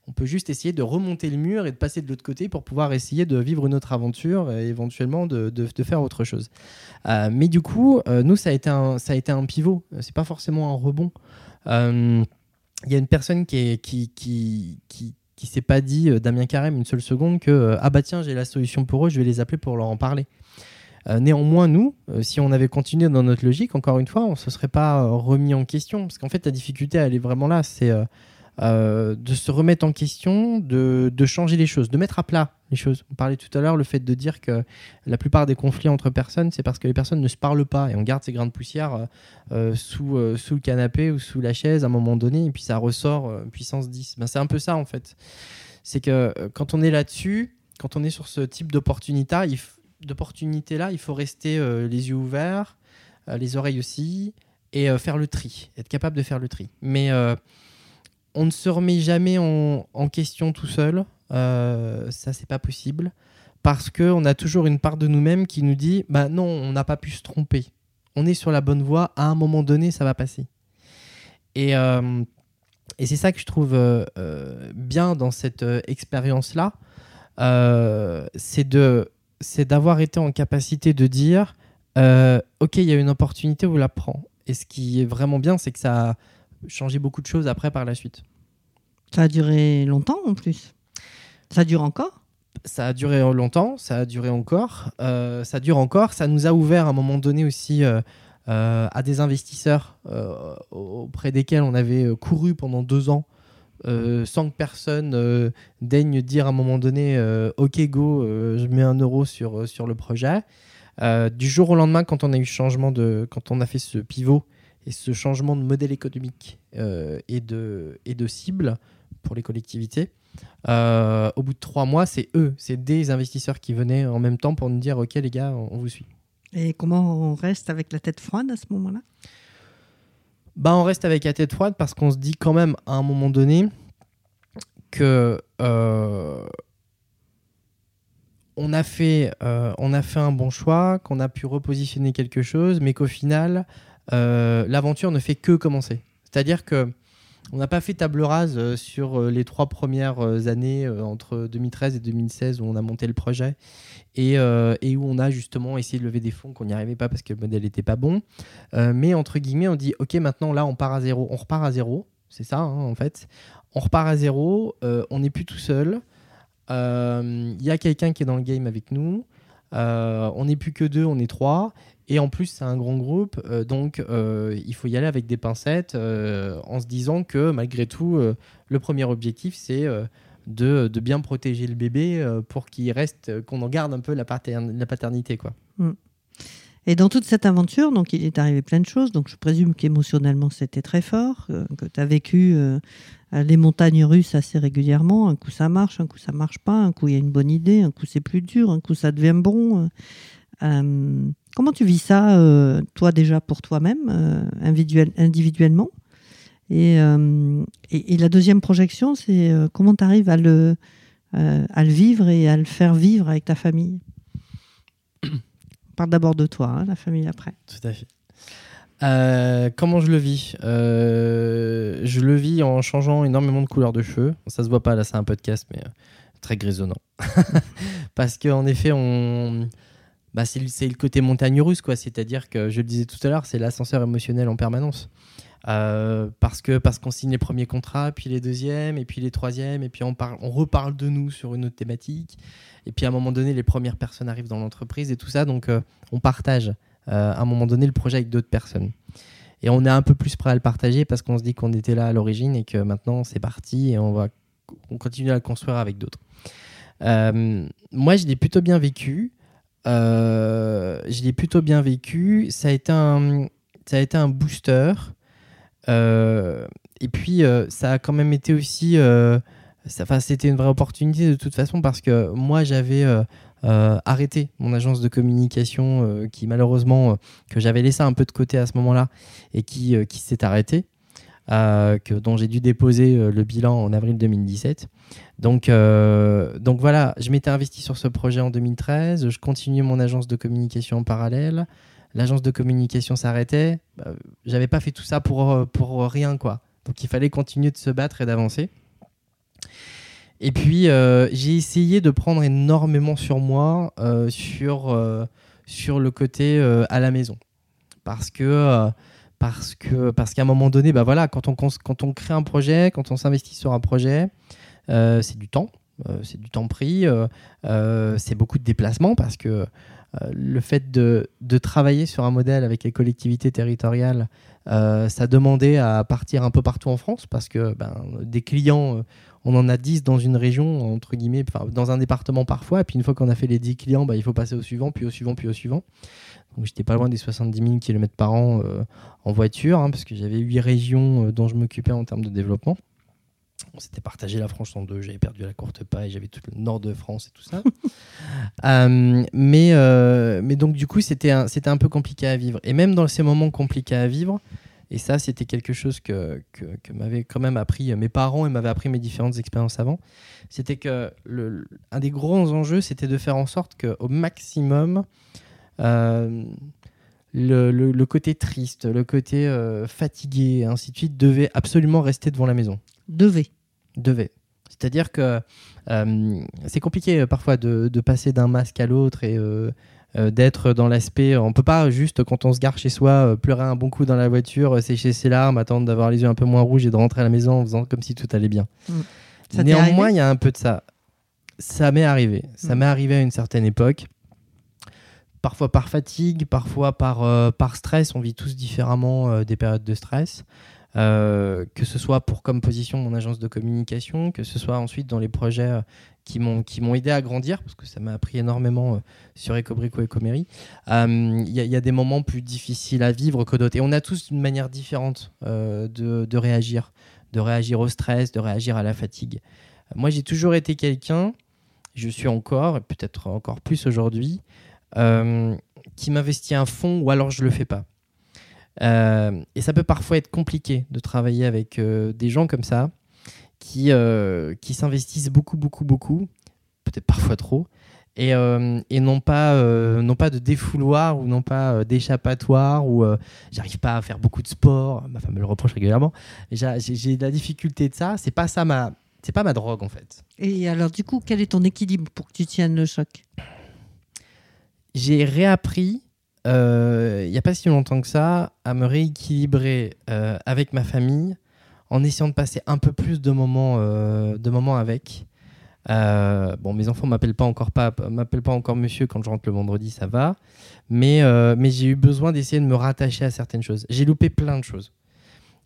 On peut juste essayer de remonter le mur et de passer de l'autre côté pour pouvoir essayer de vivre une autre aventure et éventuellement de, faire autre chose. Euh, mais du coup, euh, nous, ça a été un, ça a été un pivot. C'est pas forcément un rebond. Il y a une personne qui, qui, qui, qui s'est pas dit, Damien Carême, une seule seconde, que ah bah tiens, j'ai la solution pour eux, je vais les appeler pour leur en parler. Euh, néanmoins, nous, euh, si on avait continué dans notre logique, encore une fois, on ne se serait pas euh, remis en question. Parce qu'en fait, la difficulté, elle est vraiment là. C'est de se remettre en question, de, changer les choses, de mettre à plat les choses. On parlait tout à l'heure le fait de dire que la plupart des conflits entre personnes, c'est parce que les personnes ne se parlent pas et on garde ces grains de poussière sous, sous le canapé ou sous la chaise à un moment donné et puis ça ressort puissance 10. Ben, c'est un peu ça en fait. C'est que quand on est là-dessus, quand on est sur ce type d'opportunité, il, d'opportunités-là, il faut rester euh, les yeux ouverts, euh, les oreilles aussi, et euh, faire le tri, être capable de faire le tri. Mais on ne se remet jamais en, question tout seul, ça c'est pas possible, parce qu'on a toujours une part de nous-mêmes qui nous dit, bah non, on n'a pas pu se tromper, on est sur la bonne voie, à un moment donné, ça va passer. Et, et c'est ça que je trouve bien dans cette expérience-là, c'est de c'est d'avoir été en capacité de dire euh, ok il y a une opportunité on la prend et ce qui est vraiment bien c'est que ça a changé beaucoup de choses après par la suite. Ça a duré longtemps en plus? Ça dure encore? Ça a duré longtemps ça a duré encore. Euh, ça dure encore. Ça nous a ouvert à un moment donné aussi euh, à des investisseurs auprès desquels on avait couru pendant deux ans euh, sans que personne euh, daigne dire à un moment donné euh, ok go je mets un euro sur, sur le projet. Du jour au lendemain quand on a eu changement de quand on a fait ce pivot et ce changement de modèle économique et, de, et de cible pour les collectivités au bout de trois mois c'est eux c'est des investisseurs qui venaient en même temps pour nous dire ok les gars on vous suit. Et comment on reste avec la tête froide à ce moment là bah, on reste avec la tête froide parce qu'on se dit quand même à un moment donné que euh, on, a fait, euh, on a fait un bon choix, qu'on a pu repositionner quelque chose, mais qu'au final, euh, l'aventure ne fait que commencer. C'est-à-dire que on n'a pas fait table rase euh, sur euh, les trois premières euh, années entre 2013 et 2016 où on a monté le projet et, où on a justement essayé de lever des fonds qu'on n'y arrivait pas parce que le modèle n'était pas bon. mais entre guillemets, on dit ok, maintenant là, on part à zéro. On repart à zéro. C'est ça, hein, en fait. On repart à zéro. on n'est plus tout seul. Il y a quelqu'un qui est dans le game avec nous. on n'est plus que deux, on est trois. Et en plus, c'est un grand groupe, euh, donc euh, il faut y aller avec des pincettes euh, en se disant que malgré tout, le premier objectif, c'est de, bien protéger le bébé pour qu'il reste, qu'on en garde un peu la, pater- la paternité. Quoi. Et dans toute cette aventure, donc il est arrivé plein de choses. Donc je présume qu'émotionnellement c'était très fort, que tu as vécu les montagnes russes assez régulièrement. Un coup ça marche, un coup ça marche pas, un coup il y a une bonne idée, un coup c'est plus dur, un coup ça devient bon. Comment tu vis ça, euh, toi déjà pour toi-même, euh, individuel- individuellement? Et, euh, et, la deuxième projection, c'est comment tu arrives à le, vivre et à le faire vivre avec ta famille? On parle d'abord de toi, hein, la famille après. Tout à fait. Comment je le vis? Je le vis en changeant énormément de couleur de cheveux. Ça se voit pas là, c'est un podcast, mais très grisonnant. Parce qu'en effet, on, bah, c'est le, côté montagne russe, quoi. C'est-à-dire que je le disais tout à l'heure, c'est l'ascenseur émotionnel en permanence. Euh, parce que parce qu'on signe les premiers contrats, puis les deuxièmes, et puis les troisièmes, et puis on, parle, on reparle de nous sur une autre thématique. Et puis à un moment donné, les premières personnes arrivent dans l'entreprise et tout ça, donc euh, on partage euh, à un moment donné le projet avec d'autres personnes. Et on est un peu plus prêt à le partager parce qu'on se dit qu'on était là à l'origine et que maintenant c'est parti et on va on continue à le construire avec d'autres. Moi, je l'ai plutôt bien vécu. Euh, je l'ai plutôt bien vécu. Ça a été un, ça a été un booster. Euh, et puis, euh, ça a quand même été aussi. enfin, C'était une vraie opportunité de toute façon parce que moi, j'avais arrêté mon agence de communication qui, malheureusement, que j'avais laissé un peu de côté à ce moment-là et qui, qui s'est arrêtée. Euh, que, dont j'ai dû déposer euh, le bilan en avril 2017. Donc, euh, donc voilà, je m'étais investi sur ce projet en 2013, je continuais mon agence de communication en parallèle, l'agence de communication s'arrêtait, bah, j'avais pas fait tout ça pour, pour rien quoi. Donc il fallait continuer de se battre et d'avancer. Et puis j'ai essayé de prendre énormément sur moi sur, sur le côté à la maison. Parce que parce que parce qu'à un moment donné, bah voilà, quand on, crée un projet, quand on s'investit sur un projet, euh, c'est du temps, euh, c'est du temps pris, euh, c'est beaucoup de déplacements parce que le fait de, travailler sur un modèle avec les collectivités territoriales, ça demandait à partir un peu partout en France parce que ben, des clients, on en a 10 dans une région, entre guillemets, dans un département parfois, et puis une fois qu'on a fait les 10 clients, bah, il faut passer au suivant, puis au suivant, puis au suivant. Donc j'étais pas loin des 70 000 km par an euh, en voiture, hein, parce que j'avais 8 régions euh, dont je m'occupais en termes de développement. On s'était partagé la France en deux, j'avais perdu la courte paille, j'avais tout le nord de France et tout ça. Euh, mais, mais donc du coup, c'était un, un peu compliqué à vivre. Et même dans ces moments compliqués à vivre, et ça, c'était quelque chose que, que, que m'avaient quand même appris mes parents et m'avaient appris mes différentes expériences avant. C'était que le, un des gros enjeux, c'était de faire en sorte qu'au maximum, euh, le, le- le côté triste, le côté euh, fatigué, et ainsi de suite, devait absolument rester devant la maison. Devait. Devait. C'est-à-dire que euh, c'est compliqué parfois de, de passer d'un masque à l'autre et euh, d'être dans l'aspect. On peut pas juste, quand on se gare chez soi, pleurer un bon coup dans la voiture, sécher ses larmes, attendre d'avoir les yeux un peu moins rouges et de rentrer à la maison en faisant comme si tout allait bien. Mm. Ça Néanmoins, il y a un peu de ça. Ça m'est arrivé. Ça Mm. m'est arrivé à une certaine époque. Parfois par fatigue, parfois par, euh, par stress. On vit tous différemment euh, des périodes de stress. Euh, que ce soit pour comme position mon agence de communication, que ce soit ensuite dans les projets qui m'ont qui m'ont aidé à grandir, parce que ça m'a appris énormément sur Ecobrico et Ecoméry. Euh, Il y, a- des moments plus difficiles à vivre que d'autres. Et on a tous une manière différente de, de réagir, de réagir au stress, de réagir à la fatigue. Moi, j'ai toujours été quelqu'un, je suis encore, et peut-être encore plus aujourd'hui, qui m'investit à fond ou alors je le fais pas. Euh, et ça peut parfois être compliqué de travailler avec euh, des gens comme ça, qui, euh, qui s'investissent beaucoup, beaucoup, beaucoup, peut-être parfois trop, et, euh, et non, pas, euh, non pas de défouloir ou non pas euh, d'échappatoire, ou euh, j'arrive pas à faire beaucoup de sport, ma femme me le reproche régulièrement, j'ai j'ai de la difficulté de ça, c'est pas ça ma, c'est pas ma drogue en fait. Et alors, du coup, quel est ton équilibre pour que tu tiennes le choc? J'ai réappris, euh, il n'y a pas si longtemps que ça, à me rééquilibrer euh, avec ma famille en essayant de passer un peu plus de moments, euh, de moments avec. Bon, mes enfants m'appellent pas encore pas m'appellent pas encore monsieur quand je rentre le vendredi, ça va. Mais, mais j'ai eu besoin d'essayer de me rattacher à certaines choses. J'ai loupé plein de choses.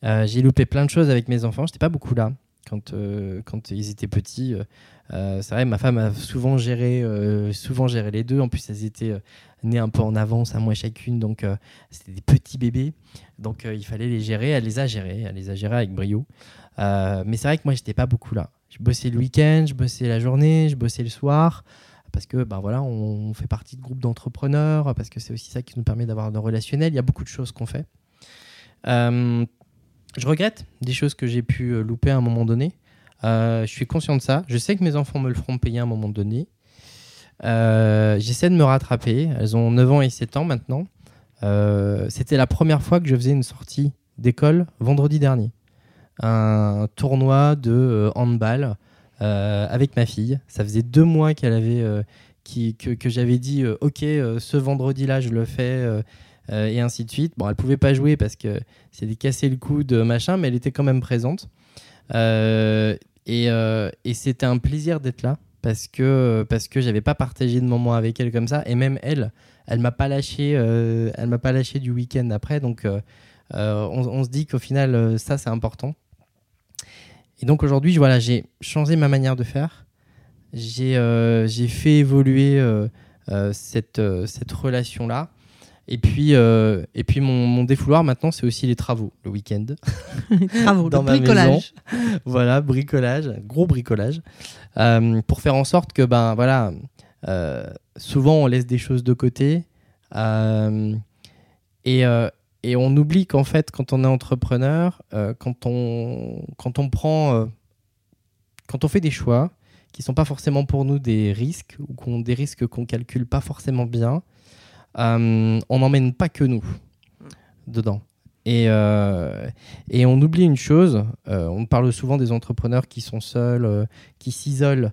J'ai loupé plein de choses avec mes enfants. J'étais pas beaucoup là quand, quand ils étaient petits. c'est vrai, ma femme a souvent géré, souvent géré les deux. En plus, elles étaient nées un peu en avance à moi chacune, donc c'était des petits bébés. Donc il fallait les gérer. Elle les a gérés, elle les a gérés avec brio. mais c'est vrai que moi, j'étais pas beaucoup là. Je bossais le week-end, je bossais la journée, je bossais le soir parce que ben voilà, on fait partie de groupes d'entrepreneurs, parce que c'est aussi ça qui nous permet d'avoir un relationnel. Il y a beaucoup de choses qu'on fait. Euh, je regrette des choses que j'ai pu euh, louper à un moment donné. Euh, je suis conscient de ça. Je sais que mes enfants me le feront payer à un moment donné. J'essaie de me rattraper. Elles ont 9 ans et 7 ans maintenant. C'était la première fois que je faisais une sortie d'école vendredi dernier un tournoi de euh, handball euh, avec ma fille. Ça faisait deux mois qu'elle avait, euh, que, j'avais dit ok, ce vendredi-là, je le fais. Et ainsi de suite. Bon, elle pouvait pas jouer parce que c'était cassé le coude, machin, mais elle était quand même présente. et, et c'était un plaisir d'être là parce que parce que j'avais pas partagé de moments avec elle comme ça. Et même elle, elle m'a pas lâché, elle m'a pas lâché du week-end après. Donc on, se dit qu'au final, ça c'est important. Et donc aujourd'hui, voilà, j'ai changé ma manière de faire. J'ai euh, fait évoluer euh, euh, cette, cette relation-là. Et puis, et puis mon, mon défouloir maintenant, c'est aussi les travaux le week-end. travaux, dans ma bricolage. Maison. Voilà, bricolage, gros bricolage. pour faire en sorte que, ben voilà, souvent on laisse des choses de côté. et, et on oublie qu'en fait, quand on est entrepreneur, euh, quand, on, quand on prend, euh, quand on fait des choix qui sont pas forcément pour nous des risques ou qu'on des risques qu'on calcule pas forcément bien, euh, on n'emmène pas que nous dedans. Et, et on oublie une chose, on parle souvent des entrepreneurs qui sont seuls, qui s'isolent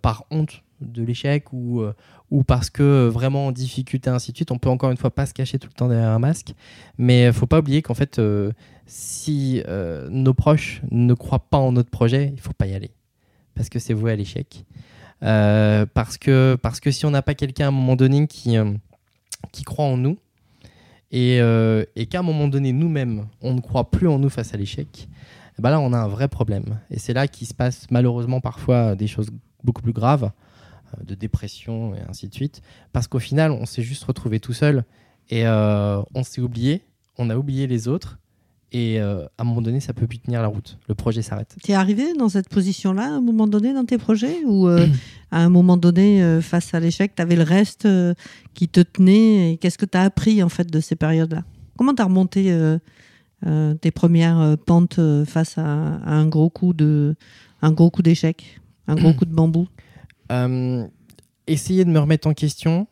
par honte de l'échec ou, euh, ou parce que euh, vraiment en difficulté, ainsi de suite. On peut encore une fois pas se cacher tout le temps derrière un masque. Mais il faut pas oublier qu'en fait, euh, si nos proches ne croient pas en notre projet, il faut pas y aller. Parce que c'est voué à l'échec. parce, que, parce que si on n'a pas quelqu'un à un moment donné qui, qui croit en nous, et, et qu'à un moment donné, nous-mêmes, on ne croit plus en nous face à l'échec, eh ben là, on a un vrai problème. Et c'est là qu'il se passe malheureusement parfois des choses beaucoup plus graves. Euh, de dépression et ainsi de suite. Parce qu'au final, on s'est juste retrouvé tout seul et euh, on s'est oublié, on a oublié les autres. Et euh, à un moment donné, ça peut plus tenir la route. Le projet s'arrête. Tu es arrivé dans cette position-là à un moment donné dans tes projets Ou à un moment donné, face à l'échec, tu avais le reste qui te tenait Qu'est-ce que tu as appris en fait de ces périodes-là? Comment tu as remonté tes premières pentes face à, à, un gros coup de un gros coup d'échec, un gros coup de bambou? Euh, essayer de me remettre en question.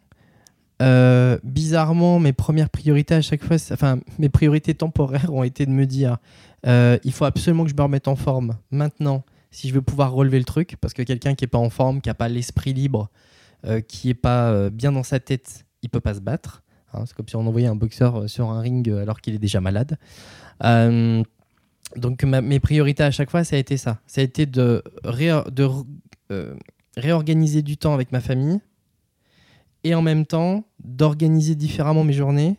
Euh, bizarrement, mes premières priorités à chaque fois, enfin mes priorités temporaires ont été de me dire euh, il faut absolument que je me remette en forme maintenant si je veux pouvoir relever le truc, parce que quelqu'un qui n'est pas en forme, qui n'a pas l'esprit libre, qui n'est pas bien dans sa tête, il peut pas se battre. Hein. c'est comme si on envoyait un boxeur sur un ring alors qu'il est déjà malade. donc mes priorités à chaque fois, ça a été ça. Ça a été de réorganiser du temps avec ma famille et en même temps d'organiser différemment mes journées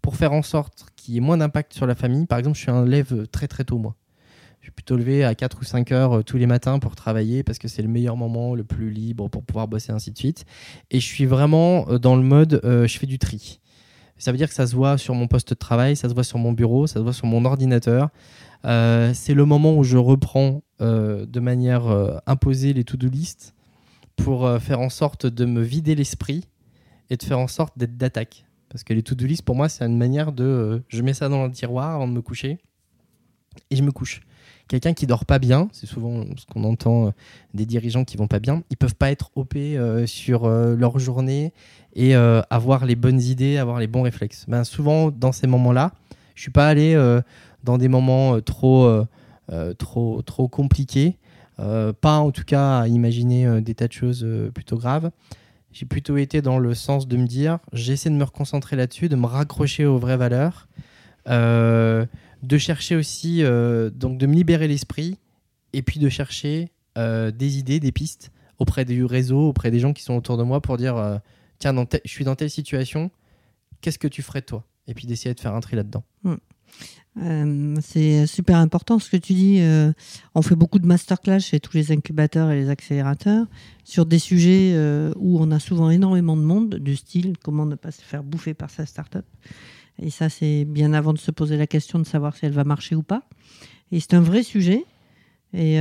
pour faire en sorte qu'il y ait moins d'impact sur la famille. Par exemple, je suis un lève très très tôt moi. Je suis plutôt levé à 4 ou 5 heures euh, tous les matins pour travailler parce que c'est le meilleur moment, le plus libre pour pouvoir bosser, ainsi de suite. Et je suis vraiment euh, dans le mode, euh, je fais du tri. Ça veut dire que ça se voit sur mon poste de travail, ça se voit sur mon bureau, ça se voit sur mon ordinateur. c'est le moment où je reprends de manière imposée les to-do list pour faire en sorte de me vider l'esprit et de faire en sorte d'être d'attaque. Parce que les to-do list, pour moi, c'est une manière de. Euh, je mets ça dans le tiroir avant de me coucher et je me couche. Quelqu'un qui dort pas bien, c'est souvent ce qu'on entend euh, des dirigeants qui vont pas bien, ils peuvent pas être OP sur leur journée et avoir les bonnes idées, avoir les bons réflexes. Ben, souvent, dans ces moments-là, je suis pas allé dans des moments trop, trop, trop compliqués euh, pas en tout cas à imaginer euh, des tas de choses euh, plutôt graves. J'ai plutôt été dans le sens de me dire, j'essaie de me reconcentrer là-dessus, de me raccrocher aux vraies valeurs, de chercher aussi, donc de me libérer l'esprit, et puis de chercher des idées, des pistes auprès du réseau, auprès des gens qui sont autour de moi pour dire euh, tiens, dans je suis dans telle situation, qu'est-ce que tu ferais toi? Et puis d'essayer de faire un tri là-dedans. Euh, c'est super important ce que tu dis. euh, on fait beaucoup de masterclass chez tous les incubateurs et les accélérateurs sur des sujets euh, où on a souvent énormément de monde, du style comment ne pas se faire bouffer par sa start-up. Et ça, c'est bien avant de se poser la question de savoir si elle va marcher ou pas. Et c'est un vrai sujet. Et,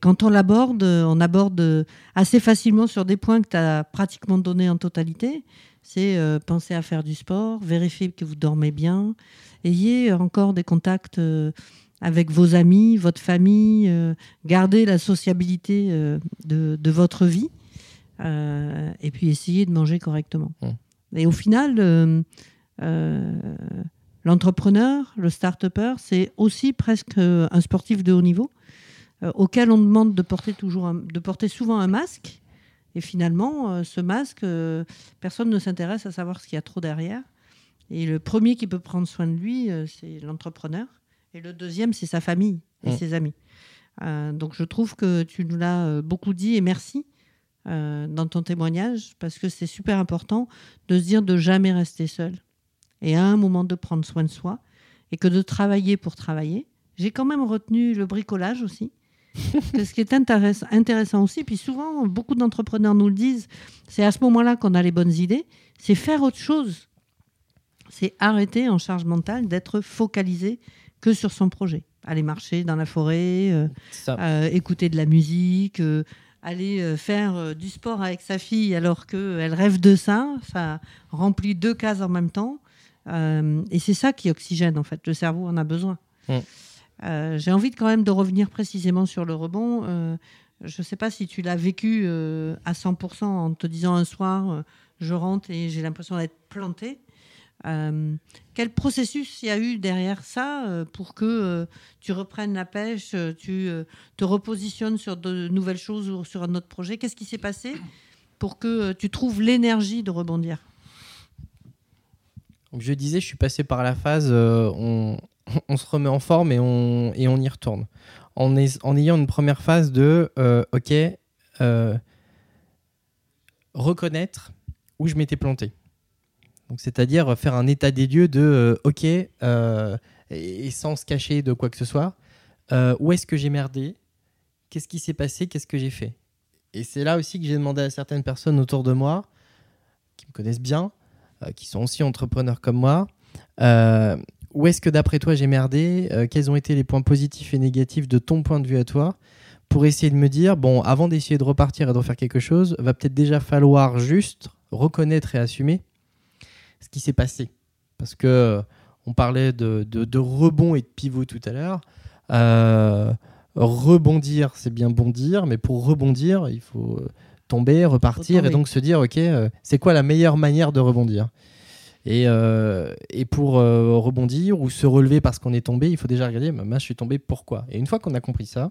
quand on l'aborde, on aborde assez facilement sur des points que tu as pratiquement donnés en totalité. C'est penser à faire du sport, vérifier que vous dormez bien, ayez encore des contacts euh, avec vos amis, votre famille, euh, gardez la sociabilité euh, de, de votre vie, et puis essayez de manger correctement. Mm. Et au final, l'entrepreneur, le start-upper, c'est aussi presque un sportif de haut niveau, auquel on demande de porter, toujours un- de porter souvent un masque. Et finalement, euh, ce masque, euh, personne ne s'intéresse à savoir ce qu'il y a trop derrière. Et le premier qui peut prendre soin de lui, euh, c'est l'entrepreneur. Et le deuxième, c'est sa famille et Mm. ses amis. Euh, donc je trouve que tu nous l'as euh, beaucoup dit et merci euh, dans ton témoignage parce que c'est super important de se dire de jamais rester seul et à un moment de prendre soin de soi et que de travailler pour travailler. J'ai quand même retenu le bricolage aussi. ce qui est intéress- intéressant aussi, puis souvent beaucoup d'entrepreneurs nous le disent, c'est à ce moment-là qu'on a les bonnes idées, c'est faire autre chose. C'est arrêter en charge mentale d'être focalisé que sur son projet. Aller marcher dans la forêt, euh, euh, écouter de la musique, euh, aller faire du sport avec sa fille alors qu'elle rêve de ça. Ça remplit deux cases en même temps. Et c'est ça qui oxygène, en fait. Le cerveau en a besoin. Mm. J'ai envie de, quand même de revenir précisément sur le rebond. Je ne sais pas si tu l'as vécu à 100% en te disant un soir, je rentre et j'ai l'impression d'être planté. Euh, quel processus il y a eu derrière ça euh, pour que euh, tu reprennes la pêche, tu te repositionnes sur de nouvelles choses ou sur un autre projet? Qu'est-ce qui s'est passé pour que tu trouves l'énergie de rebondir? Je disais, je suis passé par la phase, on, on se remet en forme et on, y retourne. En, en ayant une première phase de, ok, reconnaître où je m'étais planté. Donc, c'est-à-dire faire un état des lieux de, euh, ok, euh, et, sans se cacher de quoi que ce soit, euh, où est-ce que j'ai merdé Qu'est-ce qui s'est passé Qu'est-ce que j'ai fait? Et c'est là aussi que j'ai demandé à certaines personnes autour de moi, qui me connaissent bien, qui sont aussi entrepreneurs comme moi. Où est-ce que d'après toi j'ai merdé Quels ont été les points positifs et négatifs de ton point de vue à toi Pour essayer de me dire, bon, avant d'essayer de repartir et de refaire quelque chose, va peut-être déjà falloir juste reconnaître et assumer ce qui s'est passé. Parce que euh, on parlait de, de, de rebond et de pivot tout à l'heure. Euh, rebondir, c'est bien bondir, mais pour rebondir, il faut euh, tomber, repartir et donc se dire, ok, c'est quoi la meilleure manière de rebondir? Et, euh, et pour euh, rebondir ou se relever parce qu'on est tombé, il faut déjà regarder, bah, moi je suis tombé, pourquoi? Et une fois qu'on a compris ça,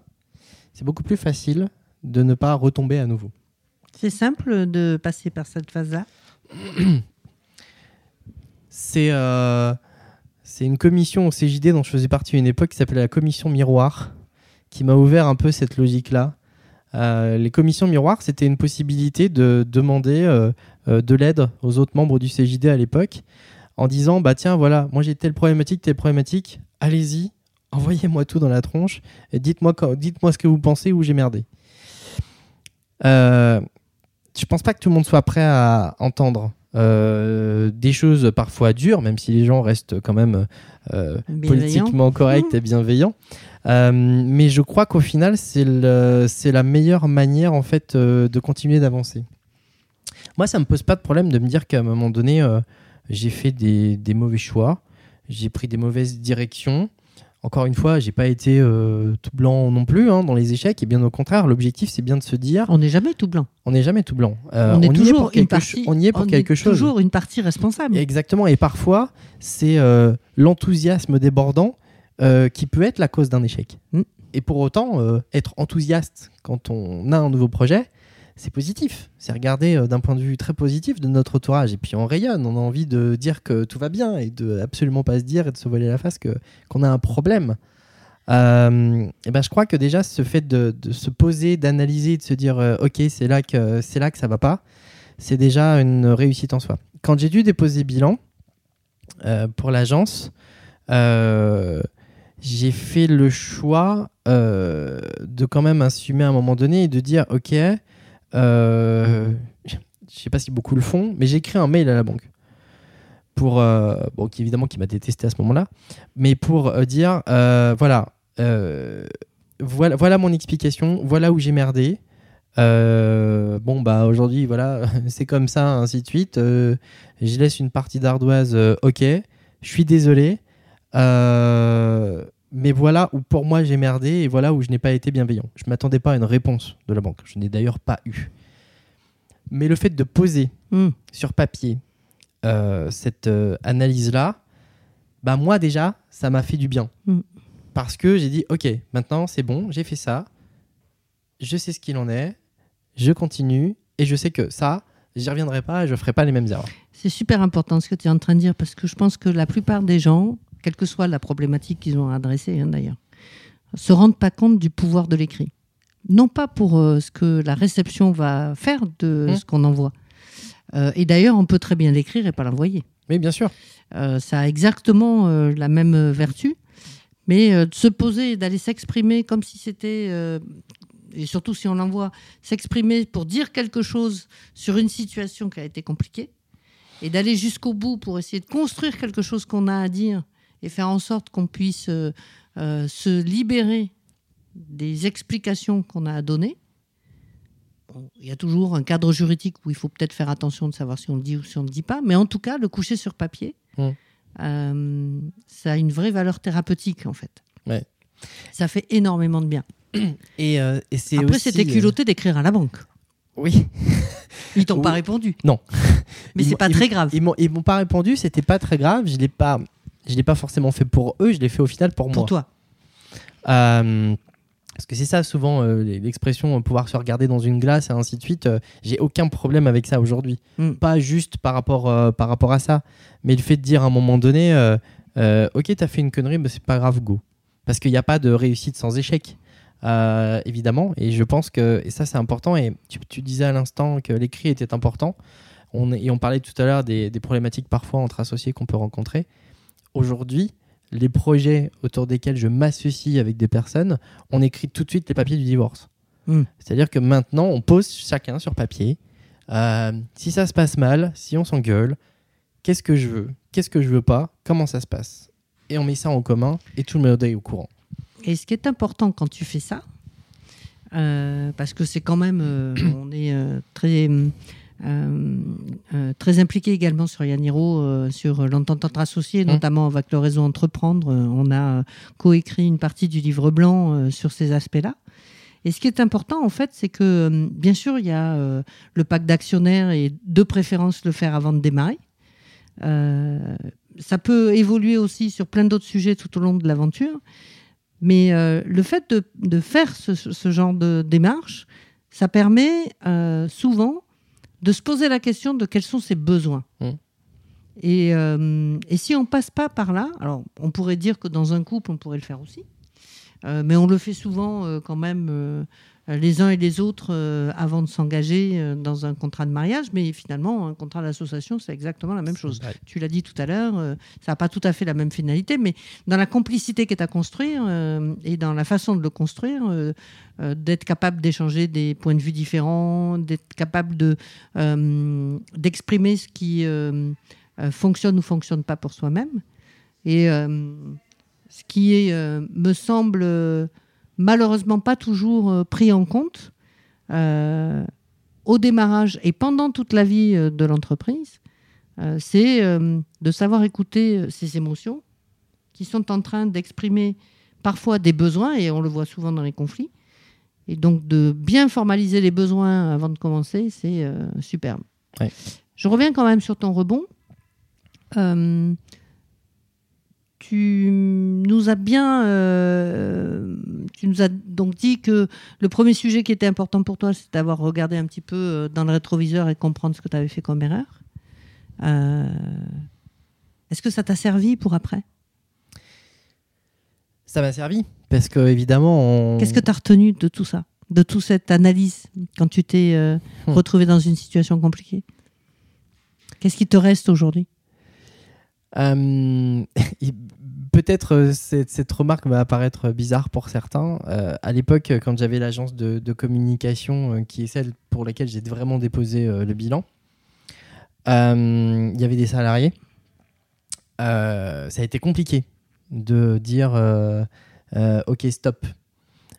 c'est beaucoup plus facile de ne pas retomber à nouveau. C'est simple de passer par cette phase-là? C'est euh, c'est une commission au CJD dont je faisais partie à une époque qui s'appelait la commission miroir, qui m'a ouvert un peu cette logique-là. Euh, les commissions miroirs, c'était une possibilité de demander euh, de l'aide aux autres membres du CJD à l'époque, en disant bah tiens voilà, moi j'ai telle problématique, telle problématique, allez-y, envoyez-moi tout dans la tronche et dites-moi dites-moi ce que vous pensez où j'ai merdé. Euh, je pense pas que tout le monde soit prêt à entendre euh, des choses parfois dures, même si les gens restent quand même euh, politiquement corrects et bienveillants. Euh, mais je crois qu'au final, c'est la meilleure manière en fait de continuer d'avancer. Moi, ça me pose pas de problème de me dire qu'à un moment donné, j'ai fait des, des mauvais choix, j'ai pris des mauvaises directions. Encore une fois, j'ai pas été euh, tout blanc non plus hein, dans les échecs. Et bien au contraire, l'objectif, c'est bien de se dire, On n'est jamais tout blanc. on n'est jamais tout blanc. Euh, on est y toujours pour une quelque partie. on y est pour on quelque chose. Toujours une partie responsable. Exactement. Et parfois, c'est euh, l'enthousiasme débordant qui peut être la cause d'un échec. Mm. Et pour autant, être enthousiaste quand on a un nouveau projet, c'est positif. C'est regarder euh, d'un point de vue très positif de notre entourage. Et puis on rayonne, on a envie de dire que tout va bien et de absolument pas se dire et de se voiler la face que qu'on a un problème. Euh, et ben, je crois que déjà, ce fait de, se poser, d'analyser, de se dire euh, Ok, c'est là, que, c'est là que ça va pas, c'est déjà une réussite en soi. Quand j'ai dû déposer bilan pour l'agence, j'ai fait le choix de quand même assumer à un moment donné et de dire Ok, euh, je sais pas si beaucoup le font, mais j'ai écrit un mail à la banque. Pour, euh, qui évidemment, qui m'a détesté à ce moment-là, mais pour euh, dire euh, voilà, voilà, voilà mon explication, voilà où j'ai merdé. Bon, bah aujourd'hui, voilà, c'est comme ça, ainsi de suite. Je laisse une partie d'ardoise, ok, je suis désolé. Mais voilà où pour moi j'ai merdé et voilà où je n'ai pas été bienveillant. Je ne m'attendais pas à une réponse de la banque. Je n'ai d'ailleurs pas eu. Mais le fait de poser Hmm. sur papier euh, cette euh, analyse-là, bah moi déjà, ça m'a fait du bien. Mm. Parce que j'ai dit, ok, maintenant c'est bon, j'ai fait ça, je sais ce qu'il en est, je continue, et je sais que ça, j'y reviendrai pas et je ferai pas les mêmes erreurs. C'est super important ce que tu es en train de dire parce que je pense que la plupart des gens, quelle que soit la problématique qu'ils ont adressée hein, d'ailleurs, se rendent pas compte du pouvoir de l'écrit. Non pas pour euh, ce que la réception va faire de Mmh. ce qu'on envoie. Euh, et d'ailleurs, on peut très bien l'écrire et pas l'envoyer. Mais bien sûr, Euh, ça a exactement la même vertu. Mais de se poser et d'aller s'exprimer comme si c'était, et surtout si on l'envoie, s'exprimer pour dire quelque chose sur une situation qui a été compliquée, et d'aller jusqu'au bout pour essayer de construire quelque chose qu'on a à dire et faire en sorte qu'on puisse euh, euh, se libérer des explications qu'on a à donner. Bon, il y a toujours un cadre juridique où il faut peut-être faire attention de savoir si on le dit ou si on ne le dit pas, mais en tout cas, le coucher sur papier, Mm. euh, ça a une vraie valeur thérapeutique en fait. Ouais. Ça fait énormément de bien. et, et c'est Après, c'était culotté d'écrire à la banque. Oui, Ils t'ont Oui. pas répondu. Non. Mais c'est pas très grave ils m'ont pas répondu, c'était pas très grave. Je l'ai pas, je l'ai pas forcément fait pour eux, je l'ai fait au final pour, pour moi. toi. Euh, parce que c'est ça souvent euh, l'expression euh, pouvoir se regarder dans une glace et ainsi de suite. euh, J'ai aucun problème avec ça aujourd'hui. Mm. Pas juste par rapport, euh, par rapport à ça, mais le fait de dire à un moment donné, ok, t'as fait une connerie, mais c'est pas grave, go. Parce qu'il n'y a pas de réussite sans échec. évidemment, et je pense que et ça c'est important. Et tu, tu disais à l'instant que l'écrit était important. On, et on parlait tout à l'heure des, des problématiques parfois entre associés qu'on peut rencontrer. Aujourd'hui, les projets autour desquels je m'associe avec des personnes, on écrit tout de suite les papiers du divorce. Mm. C'est-à-dire que maintenant, on pose chacun sur papier. euh, si ça se passe mal, si on s'engueule, qu'est-ce que je veux, qu'est-ce que je veux pas, comment ça se passe? Et on met ça en commun et tout le monde est au courant. Et ce qui est important quand tu fais ça, euh, parce que c'est quand même, euh, on est très, très impliqué également sur Yaniro, euh, sur l'entente entre associés, Mm. notamment avec le réseau Entreprendre. Euh, on a euh, coécrit une partie du livre blanc euh, sur ces aspects-là. Et ce qui est important, en fait, c'est que, euh, bien sûr, il y a euh, le pacte d'actionnaires et de préférence le faire avant de démarrer. Euh, ça peut évoluer aussi sur plein d'autres sujets tout au long de l'aventure. Mais euh, le fait de, de faire ce, ce genre de démarche, ça permet euh, souvent de se poser la question de quels sont ses besoins. Mm. Et, euh, et si on passe pas par là, alors on pourrait dire que dans un couple, on pourrait le faire aussi, Euh, mais on le fait souvent euh, quand même les uns et les autres euh, avant de s'engager euh, dans un contrat de mariage, mais finalement, un contrat d'association, c'est exactement la même chose. tu l'as dit tout à l'heure, euh, ça n'a pas tout à fait la même finalité, mais dans la complicité qui est à construire euh, et dans la façon de le construire, euh, euh, d'être capable d'échanger des points de vue différents, d'être capable de, euh, d'exprimer ce qui euh, euh, fonctionne ou fonctionne pas pour soi-même. Et euh, ce qui est, euh, me semble euh, malheureusement pas toujours euh, pris en compte euh, au démarrage et pendant toute la vie euh, de l'entreprise, euh, c'est euh, de savoir écouter ses émotions qui sont en train d'exprimer parfois des besoins, et on le voit souvent dans les conflits. Et donc de bien formaliser les besoins avant de commencer, c'est superbe. Ouais. Je reviens quand même sur ton rebond. Tu nous as bien, euh, tu nous as donc dit que le premier sujet qui était important pour toi, c'est d'avoir regardé un petit peu euh, dans le rétroviseur et comprendre ce que tu avais fait comme erreur. Euh, Est-ce que ça t'a servi pour après? Ça m'a servi Parce que, évidemment, on... Qu'est-ce que tu as retenu de tout ça? De toute cette analyse quand tu t'es euh, Hmm. retrouvé dans une situation compliquée? Qu'est-ce qui te reste aujourd'hui? Euh, Peut-être euh, cette, remarque va apparaître bizarre pour certains. Euh, à l'époque, quand j'avais l'agence de, communication, euh, qui est celle pour laquelle j'ai vraiment déposé le bilan, il y avait des salariés. Ça a été compliqué de dire OK, stop.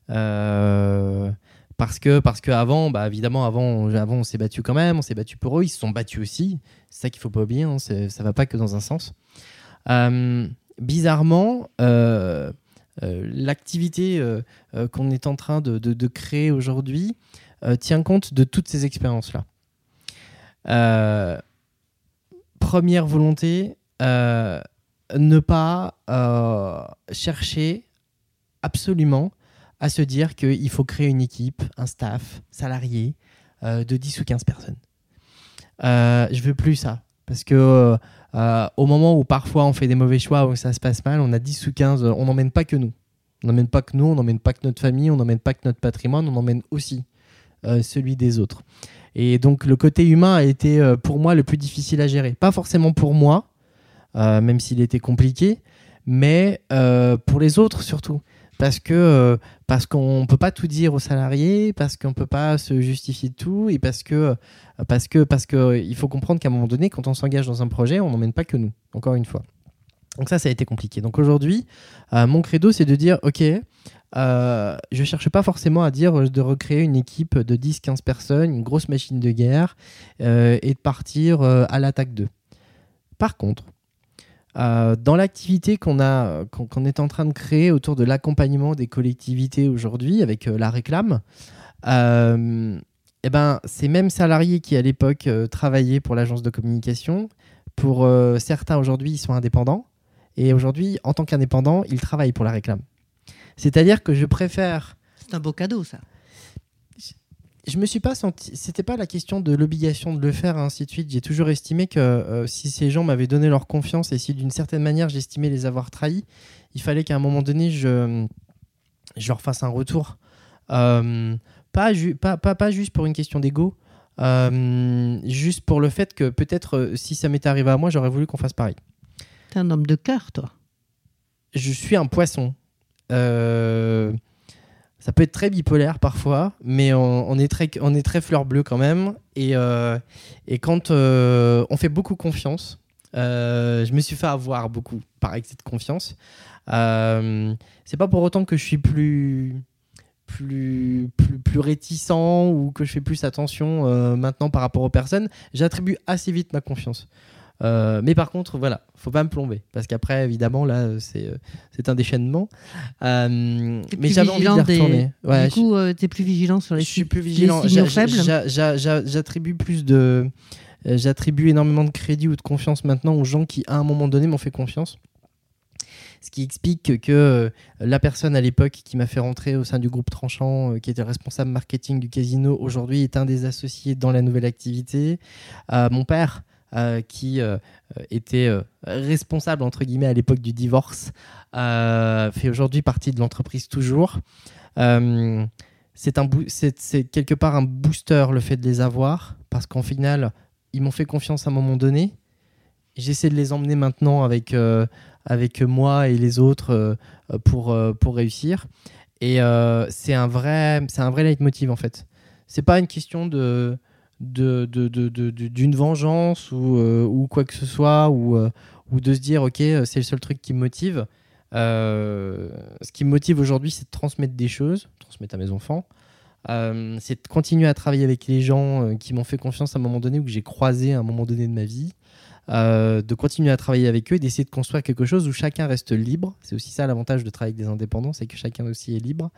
Parce que, parce que bah évidemment, avant, avant on s'est battu quand même, on s'est battu pour eux, ils se sont battus aussi. C'est ça qu'il faut pas oublier, hein, ça va pas que dans un sens. Bizarrement, euh, euh, l'activité euh, qu'on est en train de, créer aujourd'hui tient compte de toutes ces expériences-là. Première volonté, ne pas chercher absolument à se dire qu'il faut créer une équipe, un staff, salarié de 10 ou 15 personnes. Euh, je veux plus ça. Parce que au moment où parfois on fait des mauvais choix, où ça se passe mal, on a 10 ou 15, on n'emmène pas que nous. On n'emmène pas que nous, on n'emmène pas que notre famille, on n'emmène pas que notre patrimoine, on emmène aussi euh, celui des autres. Et donc le côté humain a été euh, pour moi le plus difficile à gérer. Pas forcément pour moi, euh, même s'il était compliqué, mais euh, pour les autres surtout. Parce que euh, parce qu'on peut pas tout dire aux salariés, parce qu'on peut pas se justifier de tout, et parce que parce que parce que il faut comprendre qu'à un moment donné, quand on s'engage dans un projet, on n'emmène pas que nous. Encore une fois. Donc ça, ça a été compliqué. Donc aujourd'hui, euh, mon credo, c'est de dire, ok, euh, je cherche pas forcément à dire de recréer une équipe de 10-15 personnes, une grosse machine de guerre, euh, et de partir euh, à l'attaque d'eux. Par contre, euh, dans l'activité qu'on a, est en train de créer autour de l'accompagnement des collectivités aujourd'hui avec euh, la réclame, euh, eh ben, ces mêmes salariés qui à l'époque travaillaient pour l'agence de communication, pour certains aujourd'hui, ils sont indépendants. Et aujourd'hui, en tant qu'indépendants, ils travaillent pour la réclame. C'est-à-dire que je préfère C'est un beau cadeau, ça. Je me suis pas senti. C'était pas la question de l'obligation de le faire, ainsi de suite. J'ai toujours estimé que euh, si ces gens m'avaient donné leur confiance et si d'une certaine manière j'estimais les avoir trahis, il fallait qu'à un moment donné je, je leur fasse un retour. Euh, pas, ju- pas, pas, pas juste pour une question d'ego, euh, juste pour le fait que peut-être si ça m'était arrivé à moi, j'aurais voulu qu'on fasse pareil. T'es un homme de cœur, toi. je suis un poisson. Euh, ça peut être très bipolaire parfois, mais on, est, très, on est très fleur bleue quand même. Et, euh, et quand euh, on fait beaucoup confiance, euh, je me suis fait avoir beaucoup par excès de confiance. C'est pas pour autant que je suis plus, plus, plus, plus réticent ou que je fais plus attention maintenant par rapport aux personnes. J'attribue assez vite ma confiance. Euh, mais par contre, voilà, faut pas me plomber parce qu'après, évidemment, là, c'est euh, c'est un déchaînement. Euh, mais j'avais envie de des- retourner. Ouais, du coup, tu es plus vigilant sur les je suis plus vigilant. J'attribue plus de, euh, j'attribue énormément de crédit ou de confiance maintenant aux gens qui, à un moment donné, m'ont fait confiance. Ce qui explique que euh, la personne à l'époque qui m'a fait rentrer au sein du groupe Tranchant, euh, qui était le responsable marketing du casino, aujourd'hui est un des associés dans la nouvelle activité. Euh, mon père, euh, qui euh, euh, était responsable, entre guillemets, à l'époque du divorce, fait aujourd'hui partie de l'entreprise toujours. C'est c'est quelque part un booster le fait de les avoir, parce qu'en final, ils m'ont fait confiance à un moment donné. J'essaie de les emmener maintenant avec, avec moi et les autres pour, pour réussir. Et c'est un vrai, un vrai leitmotiv en fait. C'est pas une question de de- d'une vengeance ou, euh, ou quoi que ce soit ou, euh, ou de se dire ok euh, c'est le seul truc qui me motive. Ce qui me motive aujourd'hui c'est de transmettre des choses, transmettre à mes enfants. C'est de continuer à travailler avec les gens qui m'ont fait confiance à un moment donné ou que j'ai croisé à un moment donné de ma vie. Euh, de continuer à travailler avec eux et d'essayer de construire quelque chose où chacun reste libre. C'est aussi ça l'avantage de travailler avec des indépendants, c'est que chacun aussi est libre.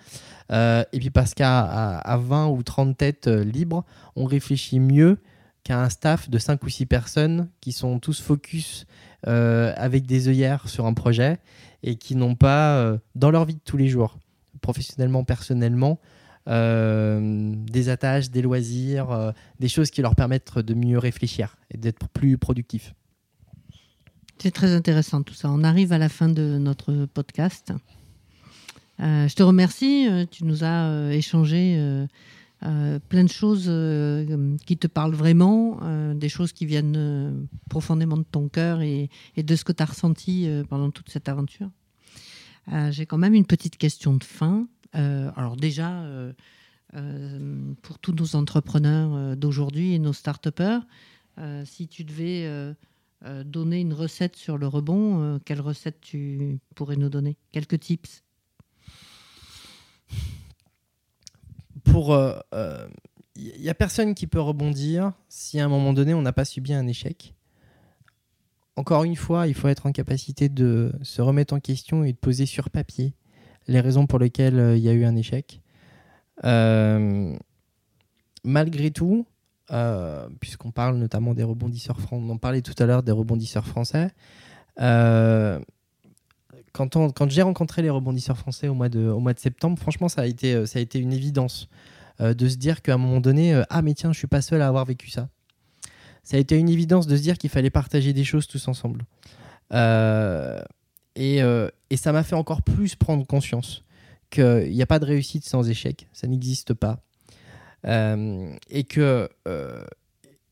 Euh, et puis parce qu'à à, à 20 ou 30 têtes euh, libres, on réfléchit mieux qu'à un staff de 5 ou 6 personnes qui sont tous focus avec des œillères sur un projet et qui n'ont pas, dans leur vie de tous les jours, professionnellement, personnellement, des attaches, des loisirs, des choses qui leur permettent de mieux réfléchir et d'être plus productifs. C'est très intéressant tout ça. On arrive à la fin de notre podcast. Euh, je te remercie. euh, Tu nous as euh, échangé plein de choses qui te parlent vraiment, des choses qui viennent profondément de ton cœur et, et de ce que tu as ressenti pendant toute cette aventure. J'ai quand même une petite question de fin. Alors déjà, pour tous nos entrepreneurs d'aujourd'hui et nos start-upers, si tu devais euh, euh, donner une recette sur le rebond, euh, quelle recette tu pourrais nous donner? Quelques tips? Pour, il n'y a personne qui peut rebondir si à un moment donné on n'a pas subi un échec. Encore une fois, il faut être en capacité de se remettre en question et de poser sur papier les raisons pour lesquelles euh, il y a eu un échec. Euh, malgré tout, euh, puisqu'on parle notamment des rebondisseurs français, on en parlait tout à l'heure des rebondisseurs français, euh, quand, j'ai rencontré les rebondisseurs français au mois de, septembre, franchement, ça a été, euh, une évidence de se dire qu'à un moment donné, ah mais tiens, je suis pas seul à avoir vécu ça. Ça a été une évidence de se dire qu'il fallait partager des choses tous ensemble. Et ça m'a fait encore plus prendre conscience qu'il n'y a pas de réussite sans échec, ça n'existe pas. Euh, et, que, euh,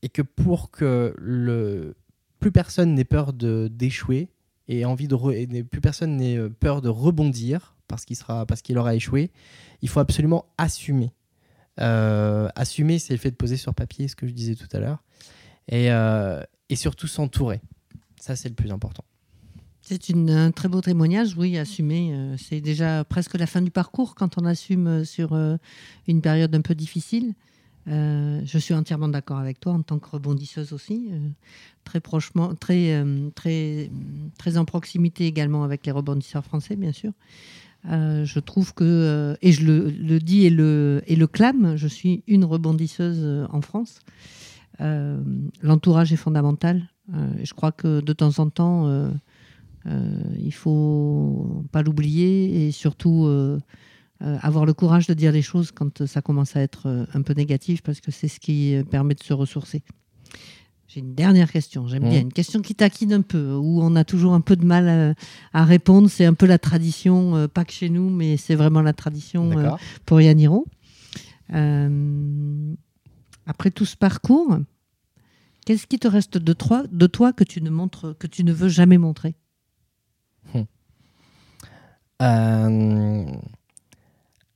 et que pour que le, plus personne n'ait peur d'échouer et envie de plus personne n'ait euh, peur de rebondir parce qu'il sera parce qu'il aura échoué, il faut absolument assumer. Assumer, c'est le fait de poser sur papier ce que je disais tout à l'heure, et, et surtout s'entourer. Ça, c'est le plus important. C'est un très beau témoignage, oui, assumer. euh, c'est déjà presque la fin du parcours quand on assume euh, sur euh, une période un peu difficile. Je suis entièrement d'accord avec toi en tant que rebondisseuse aussi, très prochement, très, très, très en proximité également avec les rebondisseurs français, bien sûr. Je trouve que, et je le, le dis et le, et le clame, je suis une rebondisseuse en France. L'entourage est fondamental. Je crois que de temps en temps, il faut pas l'oublier et surtout euh, euh, avoir le courage de dire les choses quand ça commence à être euh, un peu négatif parce que c'est ce qui euh, permet de se ressourcer. J'ai une dernière question, j'aime bien, une question qui taquine un peu, où on a toujours un peu de mal à, à répondre. C'est un peu la tradition, euh, pas que chez nous, mais c'est vraiment la tradition euh, pour Yaniro. Euh, après tout ce parcours, qu'est-ce qui te reste de toi, de toi que tu ne montres, que tu ne veux jamais montrer? Euh,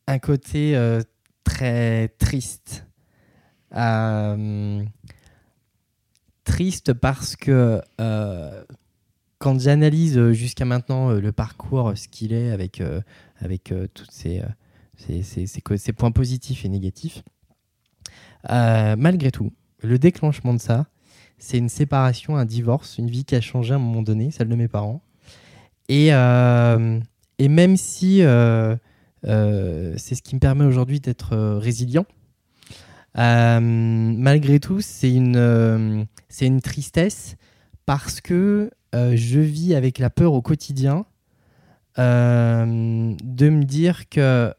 un côté euh, très triste. Euh, triste parce que quand j'analyse jusqu'à maintenant le parcours, ce qu'il est avec, tous ces, ces, points positifs et négatifs, malgré tout, le déclenchement de ça, c'est une séparation, un divorce, une vie qui a changé à un moment donné, celle de mes parents. Et, euh, et même si euh, euh, c'est ce qui me permet aujourd'hui d'être résilient, malgré tout, c'est une, c'est une tristesse parce que je vis avec la peur au quotidien de me dire que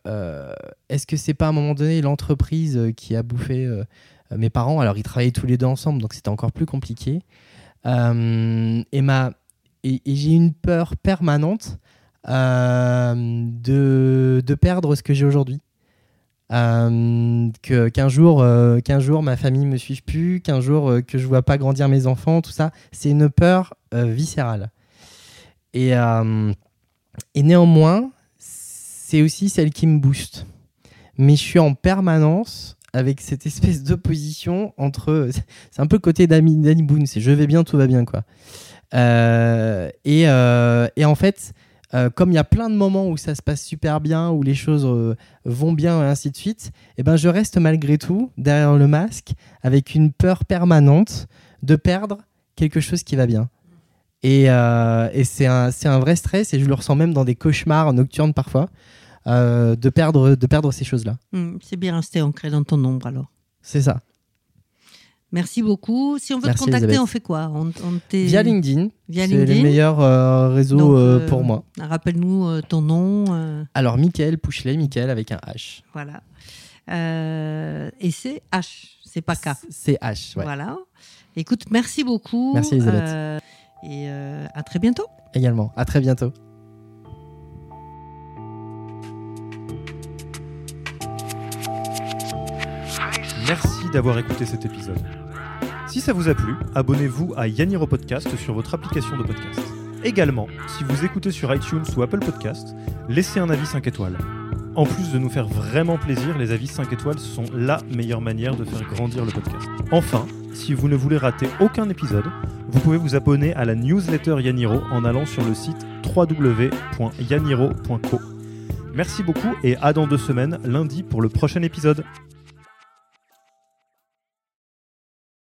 est-ce que c'est pas à un moment donné l'entreprise qui a bouffé mes parents? Alors ils travaillaient tous les deux ensemble, donc c'était encore plus compliqué. Et ma, et, j'ai une peur permanente euh, de, de perdre ce que j'ai aujourd'hui. Euh, que qu'un jour, euh, qu'un jour ma famille me suive plus, qu'un jour euh, que je vois pas grandir mes enfants, tout ça, c'est une peur viscérale. Et, et néanmoins, c'est aussi celle qui me booste. Mais je suis en permanence avec cette espèce d'opposition entre. C'est un peu le côté Danny Boone, c'est je vais bien, tout va bien, quoi. Euh, et, euh, et en fait, euh, comme il y a plein de moments où ça se passe super bien, où les choses vont bien et ainsi de suite, et ben je reste malgré tout derrière le masque avec une peur permanente de perdre quelque chose qui va bien. Et, euh, et c'est un, c'est un vrai stress et je le ressens même dans des cauchemars nocturnes parfois euh, de, perdre, de perdre ces choses-là. Hmm, C'est bien resté ancré dans ton ombre alors. C'est ça. Merci beaucoup. Si on veut te contacter, on fait quoi on, on Via LinkedIn. C'est le meilleur euh, réseau euh, euh, pour moi. Rappelle-nous ton nom. Alors, Michael Pouchelet, Michael avec un H. Voilà. et c'est H, c'est pas K. C'est H, ouais. Voilà. Écoute, merci beaucoup. Merci Elisabeth. et à très bientôt. Également, à très bientôt. Merci d'avoir écouté cet épisode. Si ça vous a plu, abonnez-vous à Yaniro Podcast sur votre application de podcast. Également, si vous écoutez sur iTunes ou Apple Podcast, laissez un avis 5 étoiles. En plus de nous faire vraiment plaisir, les avis 5 étoiles sont la meilleure manière de faire grandir le podcast. Enfin, si vous ne voulez rater aucun épisode, vous pouvez vous abonner à la newsletter Yaniro en allant sur le site www.yaniro.co. Merci beaucoup et à dans deux semaines, lundi, pour le prochain épisode.